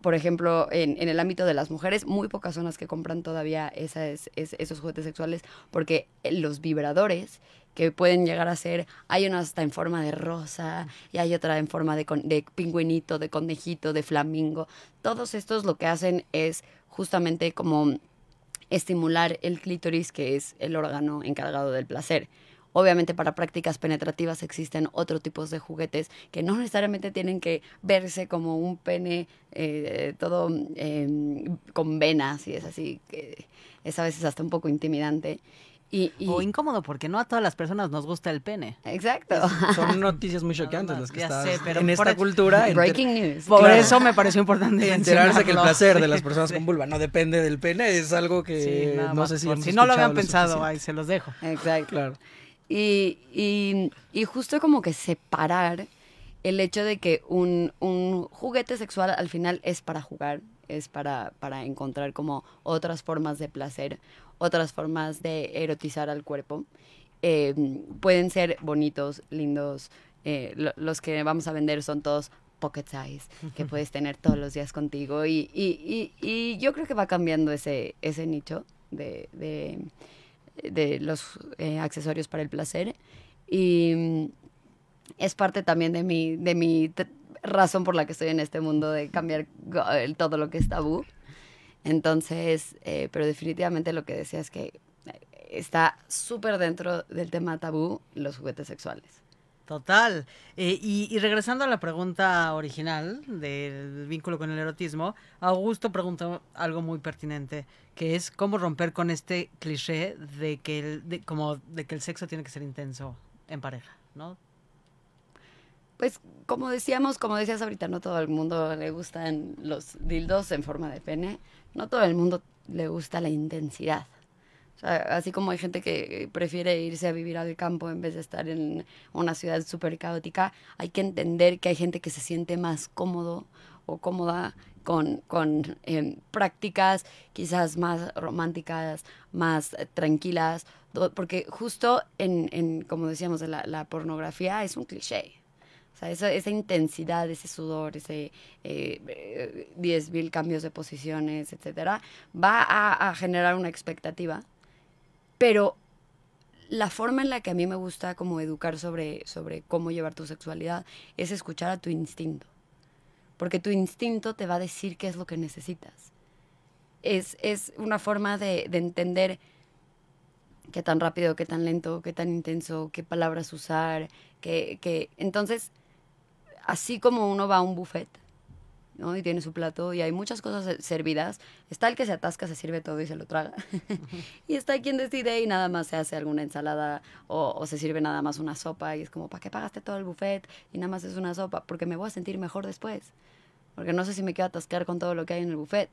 por ejemplo, en, el ámbito de las mujeres, muy pocas son las que compran todavía es- esos juguetes sexuales porque los vibradores que pueden llegar a ser, hay uno hasta en forma de rosa y hay otra en forma de, con- de pingüinito, de conejito, de flamingo. Todos estos lo que hacen es justamente como estimular el clítoris, que es el órgano encargado del placer. Obviamente para prácticas penetrativas existen otros tipos de juguetes que no necesariamente tienen que verse como un pene eh, todo eh, con venas y es así, que es a veces hasta un poco intimidante. Y, y- O incómodo, porque no a todas las personas nos gusta el pene. exacto. Son noticias muy choqueantes más, las que pero en esta cultura. enter- Breaking news. Por Claro. eso me pareció importante enterarse que el placer de las personas sí. con vulva no depende del pene es algo que Sí, nada no sé si si no lo habían pensado, ahí se los dejo. Exacto. Claro. Y, y, y justo como que separar el hecho de que un, un juguete sexual al final es para jugar, es para, para encontrar como otras formas de placer, otras formas de erotizar al cuerpo. Eh, pueden ser bonitos, lindos. eh, lo- los que vamos a vender son todos pocket size, que puedes tener todos los días contigo. Y, y, y, y yo creo que va cambiando ese, ese nicho de, de, de los eh, accesorios para el placer. Y mm, es parte también de mi, de mi razón por la que estoy en este mundo de cambiar todo lo que es tabú. Entonces, eh, pero definitivamente lo que decía es que eh, está súper dentro del tema tabú los juguetes sexuales. Total. Eh, y, y regresando a la pregunta original del vínculo con el erotismo, Augusto preguntó algo muy pertinente, que es cómo romper con este cliché de que el, de, como de que el sexo tiene que ser intenso en pareja, ¿no? Pues como decíamos, como decías ahorita, no todo el mundo le gustan los dildos en forma de pene, no todo el mundo le gusta la intensidad. Así como hay gente que prefiere irse a vivir al campo en vez de estar en una ciudad súper caótica, hay que entender que hay gente que se siente más cómodo o cómoda con, con em, prácticas quizás más románticas, más tranquilas, porque justo en, en como decíamos, de la, la pornografía es un cliché. O sea, esa, intensidad, ese sudor, ese eh, 10.000 cambios de posiciones, etcétera, va a, a generar una expectativa. Pero la forma en la que a mí me gusta como educar sobre, sobre cómo llevar tu sexualidad es escuchar a tu instinto. Porque tu instinto te va a decir qué es lo que necesitas. Es, es una forma de, de entender qué tan rápido, qué tan lento, qué tan intenso, qué palabras usar, que, que... Entonces, así como uno va a un buffet, ¿no? Y tiene su plato y hay muchas cosas se- servidas, está el que se atasca, se sirve todo y se lo traga. y está quien decide y nada más se hace alguna ensalada o, se sirve nada más una sopa y es como, ¿para qué pagaste todo el buffet? Y nada más es una sopa, porque me voy a sentir mejor después. Porque no sé si me quiero atascar con todo lo que hay en el buffet.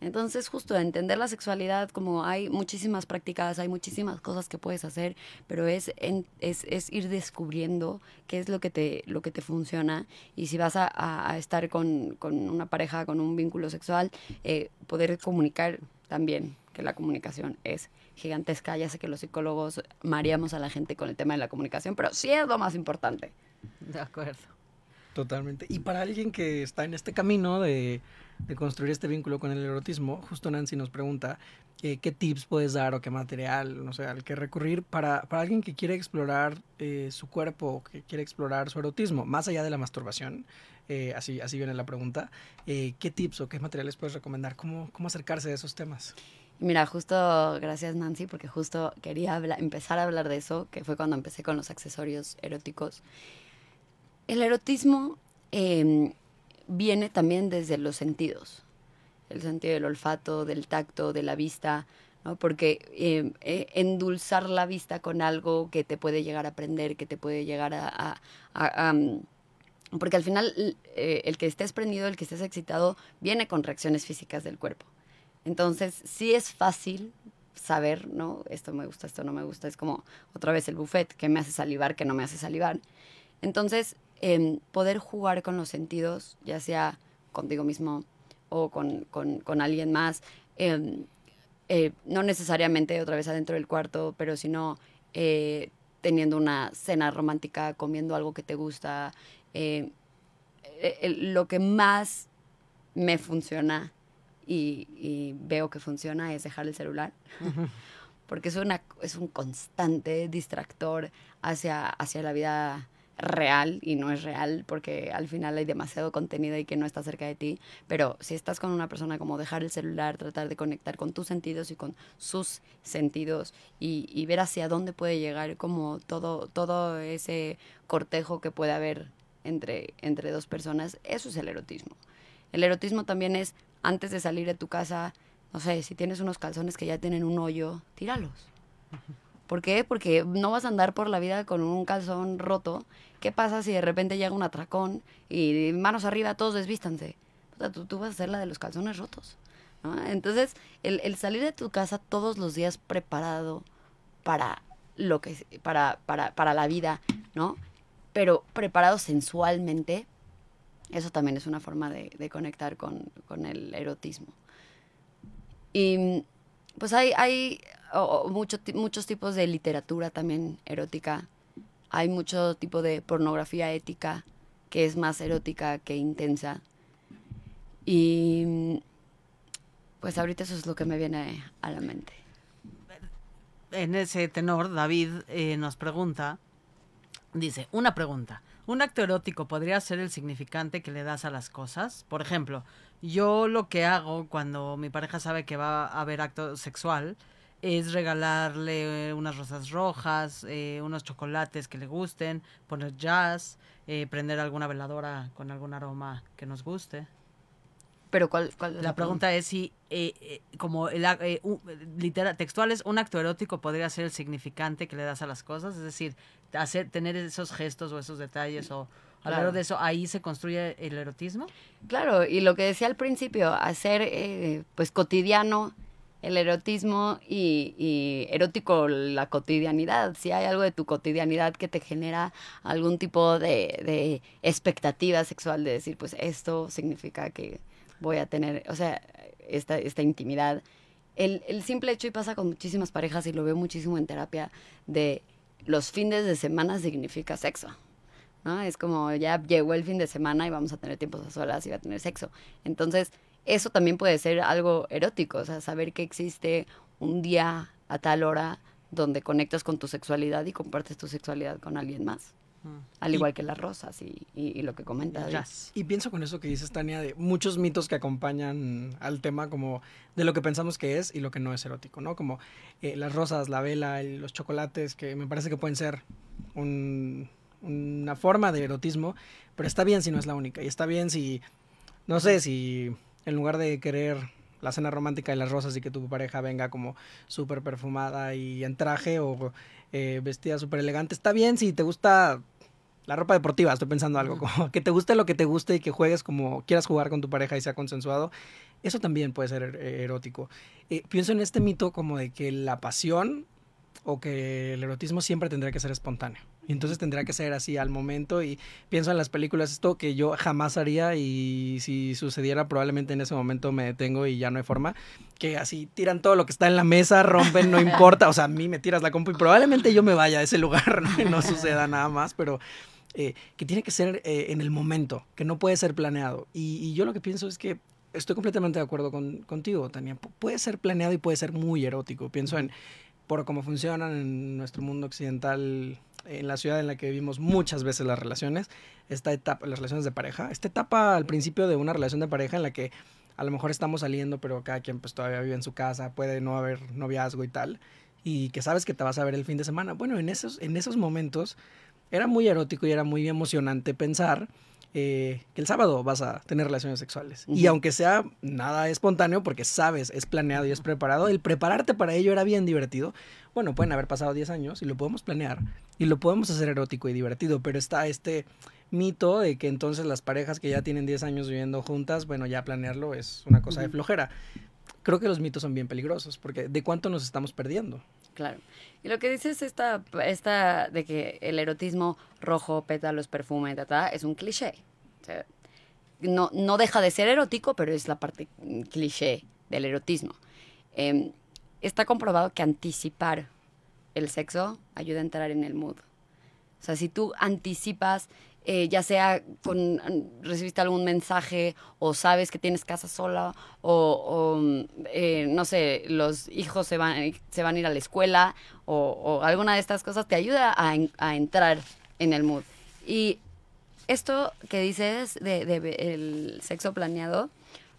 Entonces, justo entender la sexualidad, como hay muchísimas prácticas, hay muchísimas cosas que puedes hacer, pero es, en- es, es ir descubriendo qué es lo que te, lo que te funciona. Y si vas a, a- a estar con, con una pareja, con un vínculo sexual, eh, poder comunicar también, que la comunicación es gigantesca. Ya sé que los psicólogos mareamos a la gente con el tema de la comunicación, pero sí es lo más importante. De acuerdo. Totalmente. Y para alguien que está en este camino de, de construir este vínculo con el erotismo, justo Nancy nos pregunta eh, qué tips puedes dar o qué material, no sé, al que recurrir para, para alguien que quiere explorar eh, su cuerpo, que quiere explorar su erotismo, más allá de la masturbación. eh, así, así viene la pregunta. ¿Qué tips o qué materiales puedes recomendar? ¿Cómo, cómo acercarse a esos temas? Mira, justo gracias Nancy, porque justo quería empezar a hablar de eso, que fue cuando empecé con los accesorios eróticos. El erotismo em, viene también desde los sentidos, el sentido del olfato, del tacto, de la vista, ¿no? porque em, e, endulzar la vista con algo que te puede llegar a aprender, que te puede llegar a... porque al final eh, el que estés prendido, el que estés excitado, viene con reacciones físicas del cuerpo. Entonces, sí es fácil saber, ¿no? Esto me gusta, esto no me gusta. Es como otra vez el buffet, que me hace salivar, que no me hace salivar. Entonces, poder jugar con los sentidos, ya sea contigo mismo o con, alguien más, em, eh, no necesariamente otra vez adentro del cuarto, pero sino eh, teniendo una cena romántica, comiendo algo que te gusta. Eh, lo que más me funciona y, veo que funciona es dejar el celular. Porque es, una, es un constante distractor hacia, hacia la vida real y no es real porque al final hay demasiado contenido y que no está cerca de ti. Pero si estás con una persona como dejar el celular, tratar de conectar con tus sentidos y con sus sentidos y, ver hacia dónde puede llegar como todo, todo ese cortejo que puede haber entre, entre dos personas, eso es el erotismo. El erotismo también es antes de salir de tu casa, no sé, si tienes unos calzones que ya tienen un hoyo, tíralos. ¿Por qué? Porque no vas a andar por la vida con un calzón roto. ¿Qué pasa si de repente llega un atracón y manos arriba todos desvístanse? O sea, tú, vas a ser la de los calzones rotos. Entonces, el, salir de tu casa todos los días preparado para lo que para, para, para la vida, ¿no? Pero preparado sensualmente, eso también es una forma de, conectar con, el erotismo. Y pues hay, hay muchos tipos de literatura también erótica. Hay mucho tipo de pornografía ética que es más erótica que intensa. Y pues ahorita eso es lo que me viene a la mente. En ese tenor, David eh, nos pregunta, dice, una pregunta. ¿Un acto erótico podría ser el significante que le das a las cosas? Por ejemplo, yo lo que hago cuando mi pareja sabe que va a haber acto sexual es regalarle unas rosas rojas, eh, unos chocolates que le gusten, poner jazz, eh, prender alguna veladora con algún aroma que nos guste. Pero ¿cuál, la, pregunta es si, eh, como el, textual es un acto erótico podría ser el significante que le das a las cosas, es decir, hacer, tener esos gestos o esos detalles o hablar de eso, ahí se construye el erotismo. Claro, y lo que decía al principio, hacer eh, pues cotidiano el erotismo y, erótico la cotidianidad. Si hay algo de tu cotidianidad que te genera algún tipo de, de expectativa sexual de decir, pues esto significa que voy a tener, o sea, esta, esta intimidad. El, el simple hecho, y pasa con muchísimas parejas y lo veo muchísimo en terapia, de los fines de semana significa sexo. ¿no? Es como ya llegó el fin de semana y vamos a tener tiempos a solas y va a tener sexo. Entonces, eso también puede ser algo erótico, o sea, saber que existe un día a tal hora donde conectas con tu sexualidad y compartes tu sexualidad con alguien más. Al igual que las rosas y, lo que comentas. Y pienso con eso que dices, Tania, de muchos mitos que acompañan al tema, como de lo que pensamos que es y lo que no es erótico, ¿no? Como eh, las rosas, la vela, y los chocolates, que me parece que pueden ser una forma de erotismo, pero está bien si no es la única. Y está bien si, no sé, si en lugar de querer la cena romántica de las rosas y que tu pareja venga como súper perfumada y en traje o eh, vestida súper elegante. Está bien si te gusta la ropa deportiva, estoy pensando algo, como que te guste lo que te guste y que juegues como quieras jugar con tu pareja y sea consensuado, eso también puede ser er, erótico. Eh, pienso en este mito como de que la pasión o que el erotismo siempre tendría que ser espontáneo. Y entonces tendría que ser así al momento y pienso en las películas esto que yo jamás haría y si sucediera probablemente en ese momento me detengo y ya no hay forma, que así tiran todo lo que está en la mesa, rompen, no importa, o sea, a mí me tiras la compu y probablemente yo me vaya a ese lugar, ¿no? no suceda nada más, pero eh, que tiene que ser eh, en el momento, que no puede ser planeado. Y, yo lo que pienso es que estoy completamente de acuerdo con, contigo, Tania. puede ser planeado y puede ser muy erótico. Pienso en, por cómo funcionan en nuestro mundo occidental, en la ciudad en la que vivimos muchas veces las relaciones, esta etapa, las relaciones de pareja, esta etapa al principio de una relación de pareja en la que a lo mejor estamos saliendo, pero cada quien pues todavía vive en su casa, puede no haber noviazgo y tal, y que sabes que te vas a ver el fin de semana. Bueno, en esos, en esos momentos era muy erótico y era muy emocionante pensar eh, que el sábado vas a tener relaciones sexuales. Y aunque sea nada espontáneo, porque sabes, es planeado y es preparado, el prepararte para ello era bien divertido. Bueno, pueden haber pasado 10 años y lo podemos planear y lo podemos hacer erótico y divertido, pero está este mito de que entonces las parejas que ya tienen 10 años viviendo juntas, bueno, ya planearlo es una cosa de flojera. Creo que los mitos son bien peligrosos, porque ¿de cuánto nos estamos perdiendo? Claro. Y lo que dices esta, esta de que el erotismo rojo, pétalos, perfume, ta, es un cliché. no, no deja de ser erótico, pero es la parte cliché del erotismo. Em, está comprobado que anticipar el sexo ayuda a entrar en el mood. O sea, si tú anticipas eh, ya sea con recibiste algún mensaje o sabes que tienes casa sola o, eh, no sé, los hijos se van, se van a ir a la escuela o, alguna de estas cosas te ayuda a, entrar en el mood. Y esto que dices de, de, el sexo planeado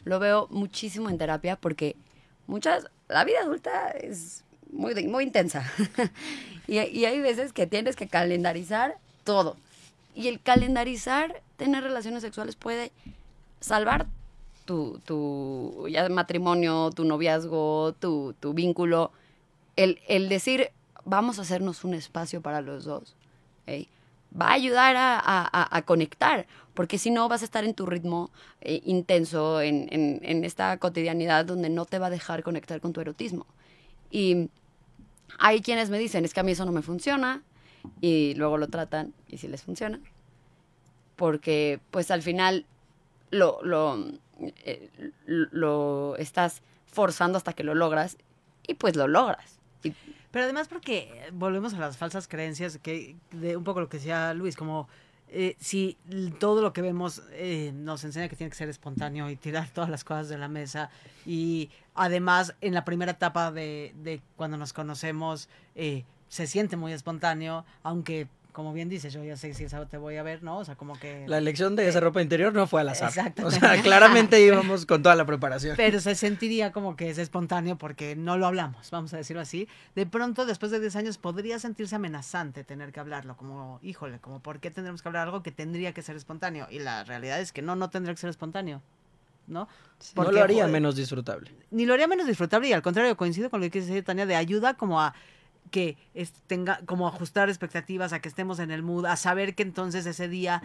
lo veo muchísimo en terapia porque muchas, la vida adulta es muy, muy intensa y, y hay veces que tienes que calendarizar todo y el calendarizar tener relaciones sexuales puede salvar tu, tu ya matrimonio, tu noviazgo, tu, tu vínculo. El, el, decir, vamos a hacernos un espacio para los dos, va a ayudar a, a, conectar, porque si no vas a estar en tu ritmo eh, intenso, en, en, en esta cotidianidad donde no te va a dejar conectar con tu erotismo. Y hay quienes me dicen, es que a mí eso no me funciona, y luego lo tratan y si les funciona. Porque pues al final lo, lo, eh, lo estás forzando hasta que lo logras y pues lo logras. Pero además porque volvemos a las falsas creencias, que de un poco lo que decía Luis, como eh, si todo lo que vemos eh, nos enseña que tiene que ser espontáneo y tirar todas las cosas de la mesa y además en la primera etapa de, de cuando nos conocemos eh, se siente muy espontáneo, aunque como bien dices, yo ya sé si esa te voy a ver, ¿no? O sea, como que... La elección de esa ropa interior no fue al azar. Exacto. O sea, claramente íbamos con toda la preparación. Pero se sentiría como que es espontáneo porque no lo hablamos, vamos a decirlo así. De pronto, después de 10 años, podría sentirse amenazante tener que hablarlo, como, híjole, como, ¿por qué tendremos que hablar algo que tendría que ser espontáneo? Y la realidad es que no, no tendría que ser espontáneo. ¿no? no lo haría menos disfrutable. Ni lo haría menos disfrutable y al contrario, coincido con lo que dice Tania, de ayuda como a que tenga como ajustar expectativas a que estemos en el mood, a saber que entonces ese día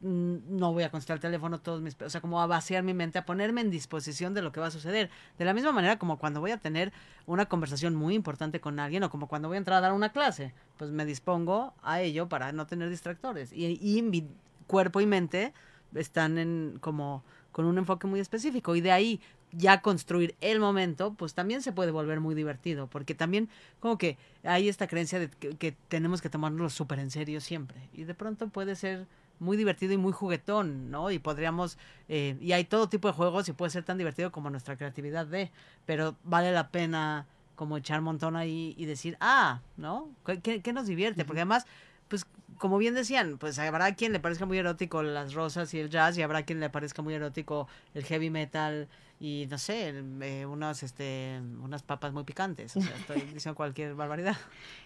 mm, no voy a contestar el teléfono todos mis, o sea, como a vaciar mi mente, a ponerme en disposición de lo que va a suceder. De la misma manera como cuando voy a tener una conversación muy importante con alguien o como cuando voy a entrar a dar una clase, pues me dispongo a ello para no tener distractores. Y, y mi cuerpo y mente están en como con un enfoque muy específico y de ahí ya construir el momento, pues también se puede volver muy divertido, porque también como que hay esta creencia de que, tenemos que tomarnos súper en serio siempre, y de pronto puede ser muy divertido y muy juguetón, ¿no? Y podríamos, eh, y hay todo tipo de juegos y puede ser tan divertido como nuestra creatividad de, pero vale la pena como echar un montón ahí y decir, ah, ¿no? ¿Qué, qué nos divierte? Porque además pues como bien decían, pues habrá quien le parezca muy erótico las rosas y el jazz y habrá quien le parezca muy erótico el heavy metal y no sé, eh, unos, este, unas papas muy picantes. O sea, estoy diciendo cualquier barbaridad,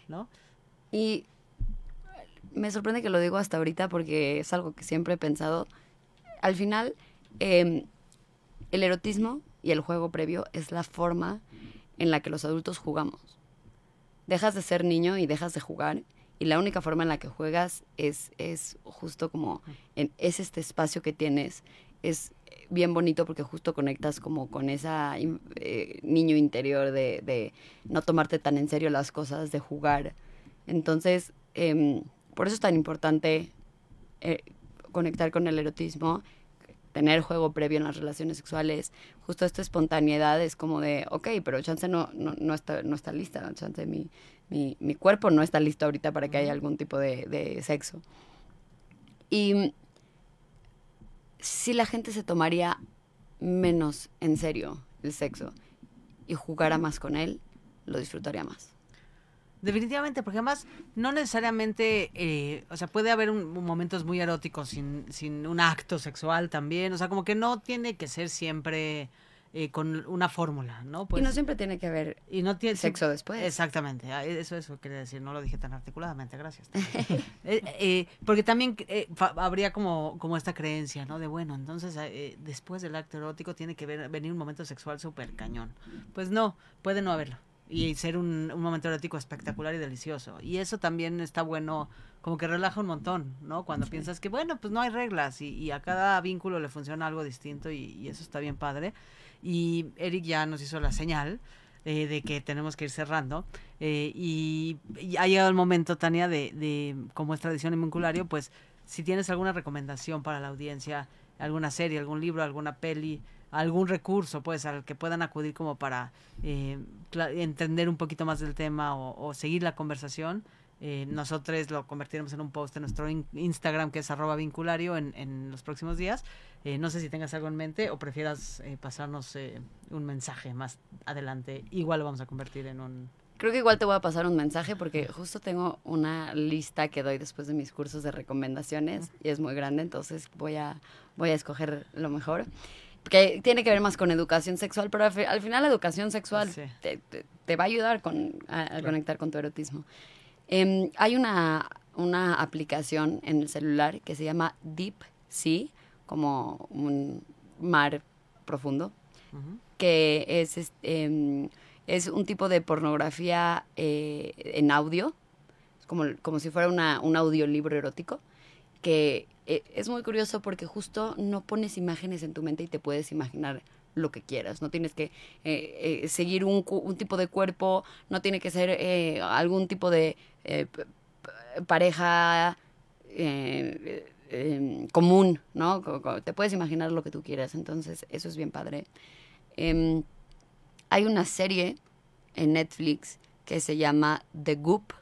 ¿no? Y me sorprende que lo digo hasta ahorita porque es algo que siempre he pensado. Al final, em, el erotismo y el juego previo es la forma en la que los adultos jugamos. Dejas de ser niño y dejas de jugar y la única forma en la que juegas es, es justo como, en, es este espacio que tienes, es bien bonito porque justo conectas como con esa eh, niño interior de, de, no tomarte tan en serio las cosas, de jugar. Entonces, em, por eso es tan importante eh, conectar con el erotismo tener juego previo en las relaciones sexuales, justo esta espontaneidad es como de, ok, pero chance no, no, no está, no está lista, chance mi, mi, mi, cuerpo no está listo ahorita para que haya algún tipo de, de sexo. Y si la gente se tomaría menos en serio el sexo y jugara más con él, lo disfrutaría más. Definitivamente, porque además no necesariamente, eh, o sea, puede haber un, momentos muy eróticos sin, sin un acto sexual también, o sea, como que no tiene que ser siempre eh, con una fórmula, ¿no? y Pues, no siempre tiene que haber y no tiene sexo después. Exactamente, ah, eso eso quería decir, no lo dije tan articuladamente, gracias. Eh, eh, porque también eh, habría como, como esta creencia, ¿no? De bueno, entonces eh, después del acto erótico tiene que ver- venir un momento sexual súper cañón. Pues no, puede no haberlo. Y ser un, un momento erótico espectacular y delicioso. Y eso también está bueno, como que relaja un montón, ¿no? Cuando piensas que, bueno, pues no hay reglas y, y a cada vínculo le funciona algo distinto y, y eso está bien padre. Y Eric ya nos hizo la señal eh, de que tenemos que ir cerrando. eh, y, y ha llegado el momento, Tania, de, de, como es tradición en Vinculario, pues si tienes alguna recomendación para la audiencia, alguna serie, algún libro, alguna peli, algún recurso, pues, al que puedan acudir como para eh, entender un poquito más del tema o, o seguir la conversación. Eh, nosotros lo convertiremos en un post en nuestro in- Instagram que es arroba vinculario en, en los próximos días. Eh, no sé si tengas algo en mente o prefieras pasarnos un mensaje más adelante. Igual lo vamos a convertir en un... Creo que igual te voy a pasar un mensaje porque justo tengo una lista que doy después de mis cursos de recomendaciones y es muy grande, entonces voy a, voy a escoger lo mejor. Que tiene que ver más con educación sexual, pero al, al final la educación sexual Sí. te, te- te va a ayudar con, a, a conectar con tu erotismo. Em, hay una, una aplicación en el celular que se llama Deep Sea, como un mar profundo, Ujú. que es, es, em, es un tipo de pornografía eh, en audio, como, como si fuera una, un audiolibro erótico, que eh, es muy curioso porque justo no pones imágenes en tu mente y te puedes imaginar lo que quieras. No tienes que eh, eh, seguir un, tipo de cuerpo, no tiene que ser algún tipo de pareja eh, común, ¿no? Te puedes imaginar lo que tú quieras, entonces eso es bien padre. Em, hay una serie en Netflix que se llama The Goop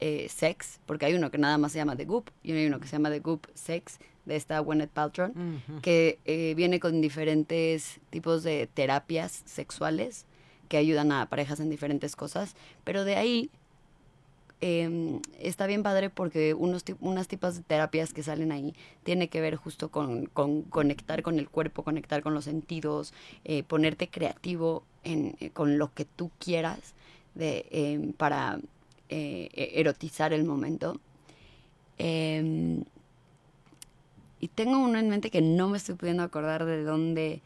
eh, Sex, porque hay uno que nada más se llama The Goop y hay uno que se llama The Goop Sex de esta Gwyneth Paltrow Ujú. que eh, viene con diferentes tipos de terapias sexuales que ayudan a parejas en diferentes cosas, pero de ahí eh, está bien padre porque unos unas tipos de terapias que salen ahí tiene que ver justo con, con conectar con el cuerpo, conectar con los sentidos, eh, ponerte creativo en, eh, con lo que tú quieras de, eh, para eh, e- erotizar el momento. Em, y tengo uno en mente que no me estoy pudiendo acordar de dónde,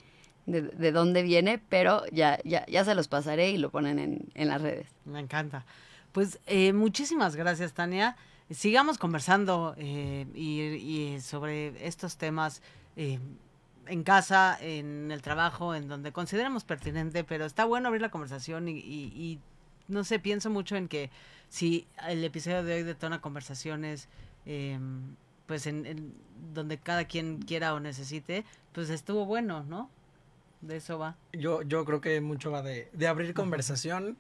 de, de dónde viene, pero ya, ya, ya se los pasaré y lo ponen en, en las redes. Me encanta. Pues eh, muchísimas gracias, Tania. Sigamos conversando eh, y, sobre estos temas en casa, en el trabajo, en donde consideremos pertinente, pero está bueno abrir la conversación y, no sé, pienso mucho en que si el episodio de hoy detona conversaciones, eh, pues en, en donde cada quien quiera o necesite, pues estuvo bueno, ¿no? De eso va. Yo, yo creo que mucho va de, de abrir conversación.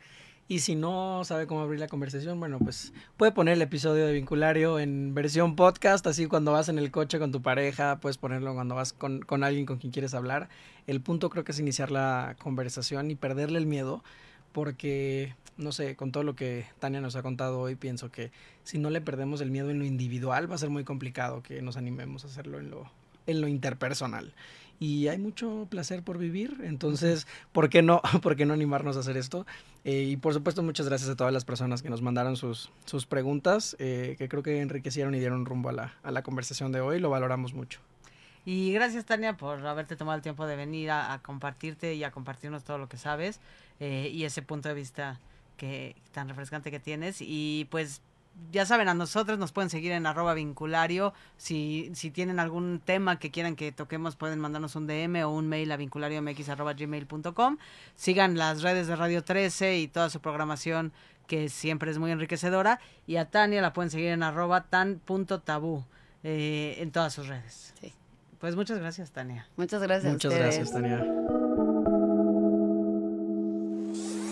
Y si no sabe cómo abrir la conversación, bueno, pues puede poner el episodio de Vinculario en versión podcast, así cuando vas en el coche con tu pareja, puedes ponerlo cuando vas con, con alguien con quien quieres hablar. El punto creo que es iniciar la conversación y perderle el miedo, porque, no sé, con todo lo que Tania nos ha contado hoy, pienso que si no le perdemos el miedo en lo individual, va a ser muy complicado que nos animemos a hacerlo en lo, en lo interpersonal. Y hay mucho placer por vivir, entonces, ¿por qué no, por qué no animarnos a hacer esto? Eh, y por supuesto, muchas gracias a todas las personas que nos mandaron sus, sus preguntas, eh, que creo que enriquecieron y dieron rumbo a la, a la conversación de hoy, lo valoramos mucho. Y gracias, Tania, por haberte tomado el tiempo de venir a, a compartirte y a compartirnos todo lo que sabes eh, y ese punto de vista que tan refrescante que tienes. Y pues ya saben, a nosotros nos pueden seguir en arroba vinculario. Si, si tienen algún tema que quieran que toquemos, pueden mandarnos un DM o un mail a vinculariomx.gmail.com. Sigan las redes de Radio 13 y toda su programación que siempre es muy enriquecedora. Y a Tania la pueden seguir en arroba tan.tabú eh, en todas sus redes. Sí. Pues muchas gracias, Tania. Muchas gracias. Muchas ustedes. gracias, Tania.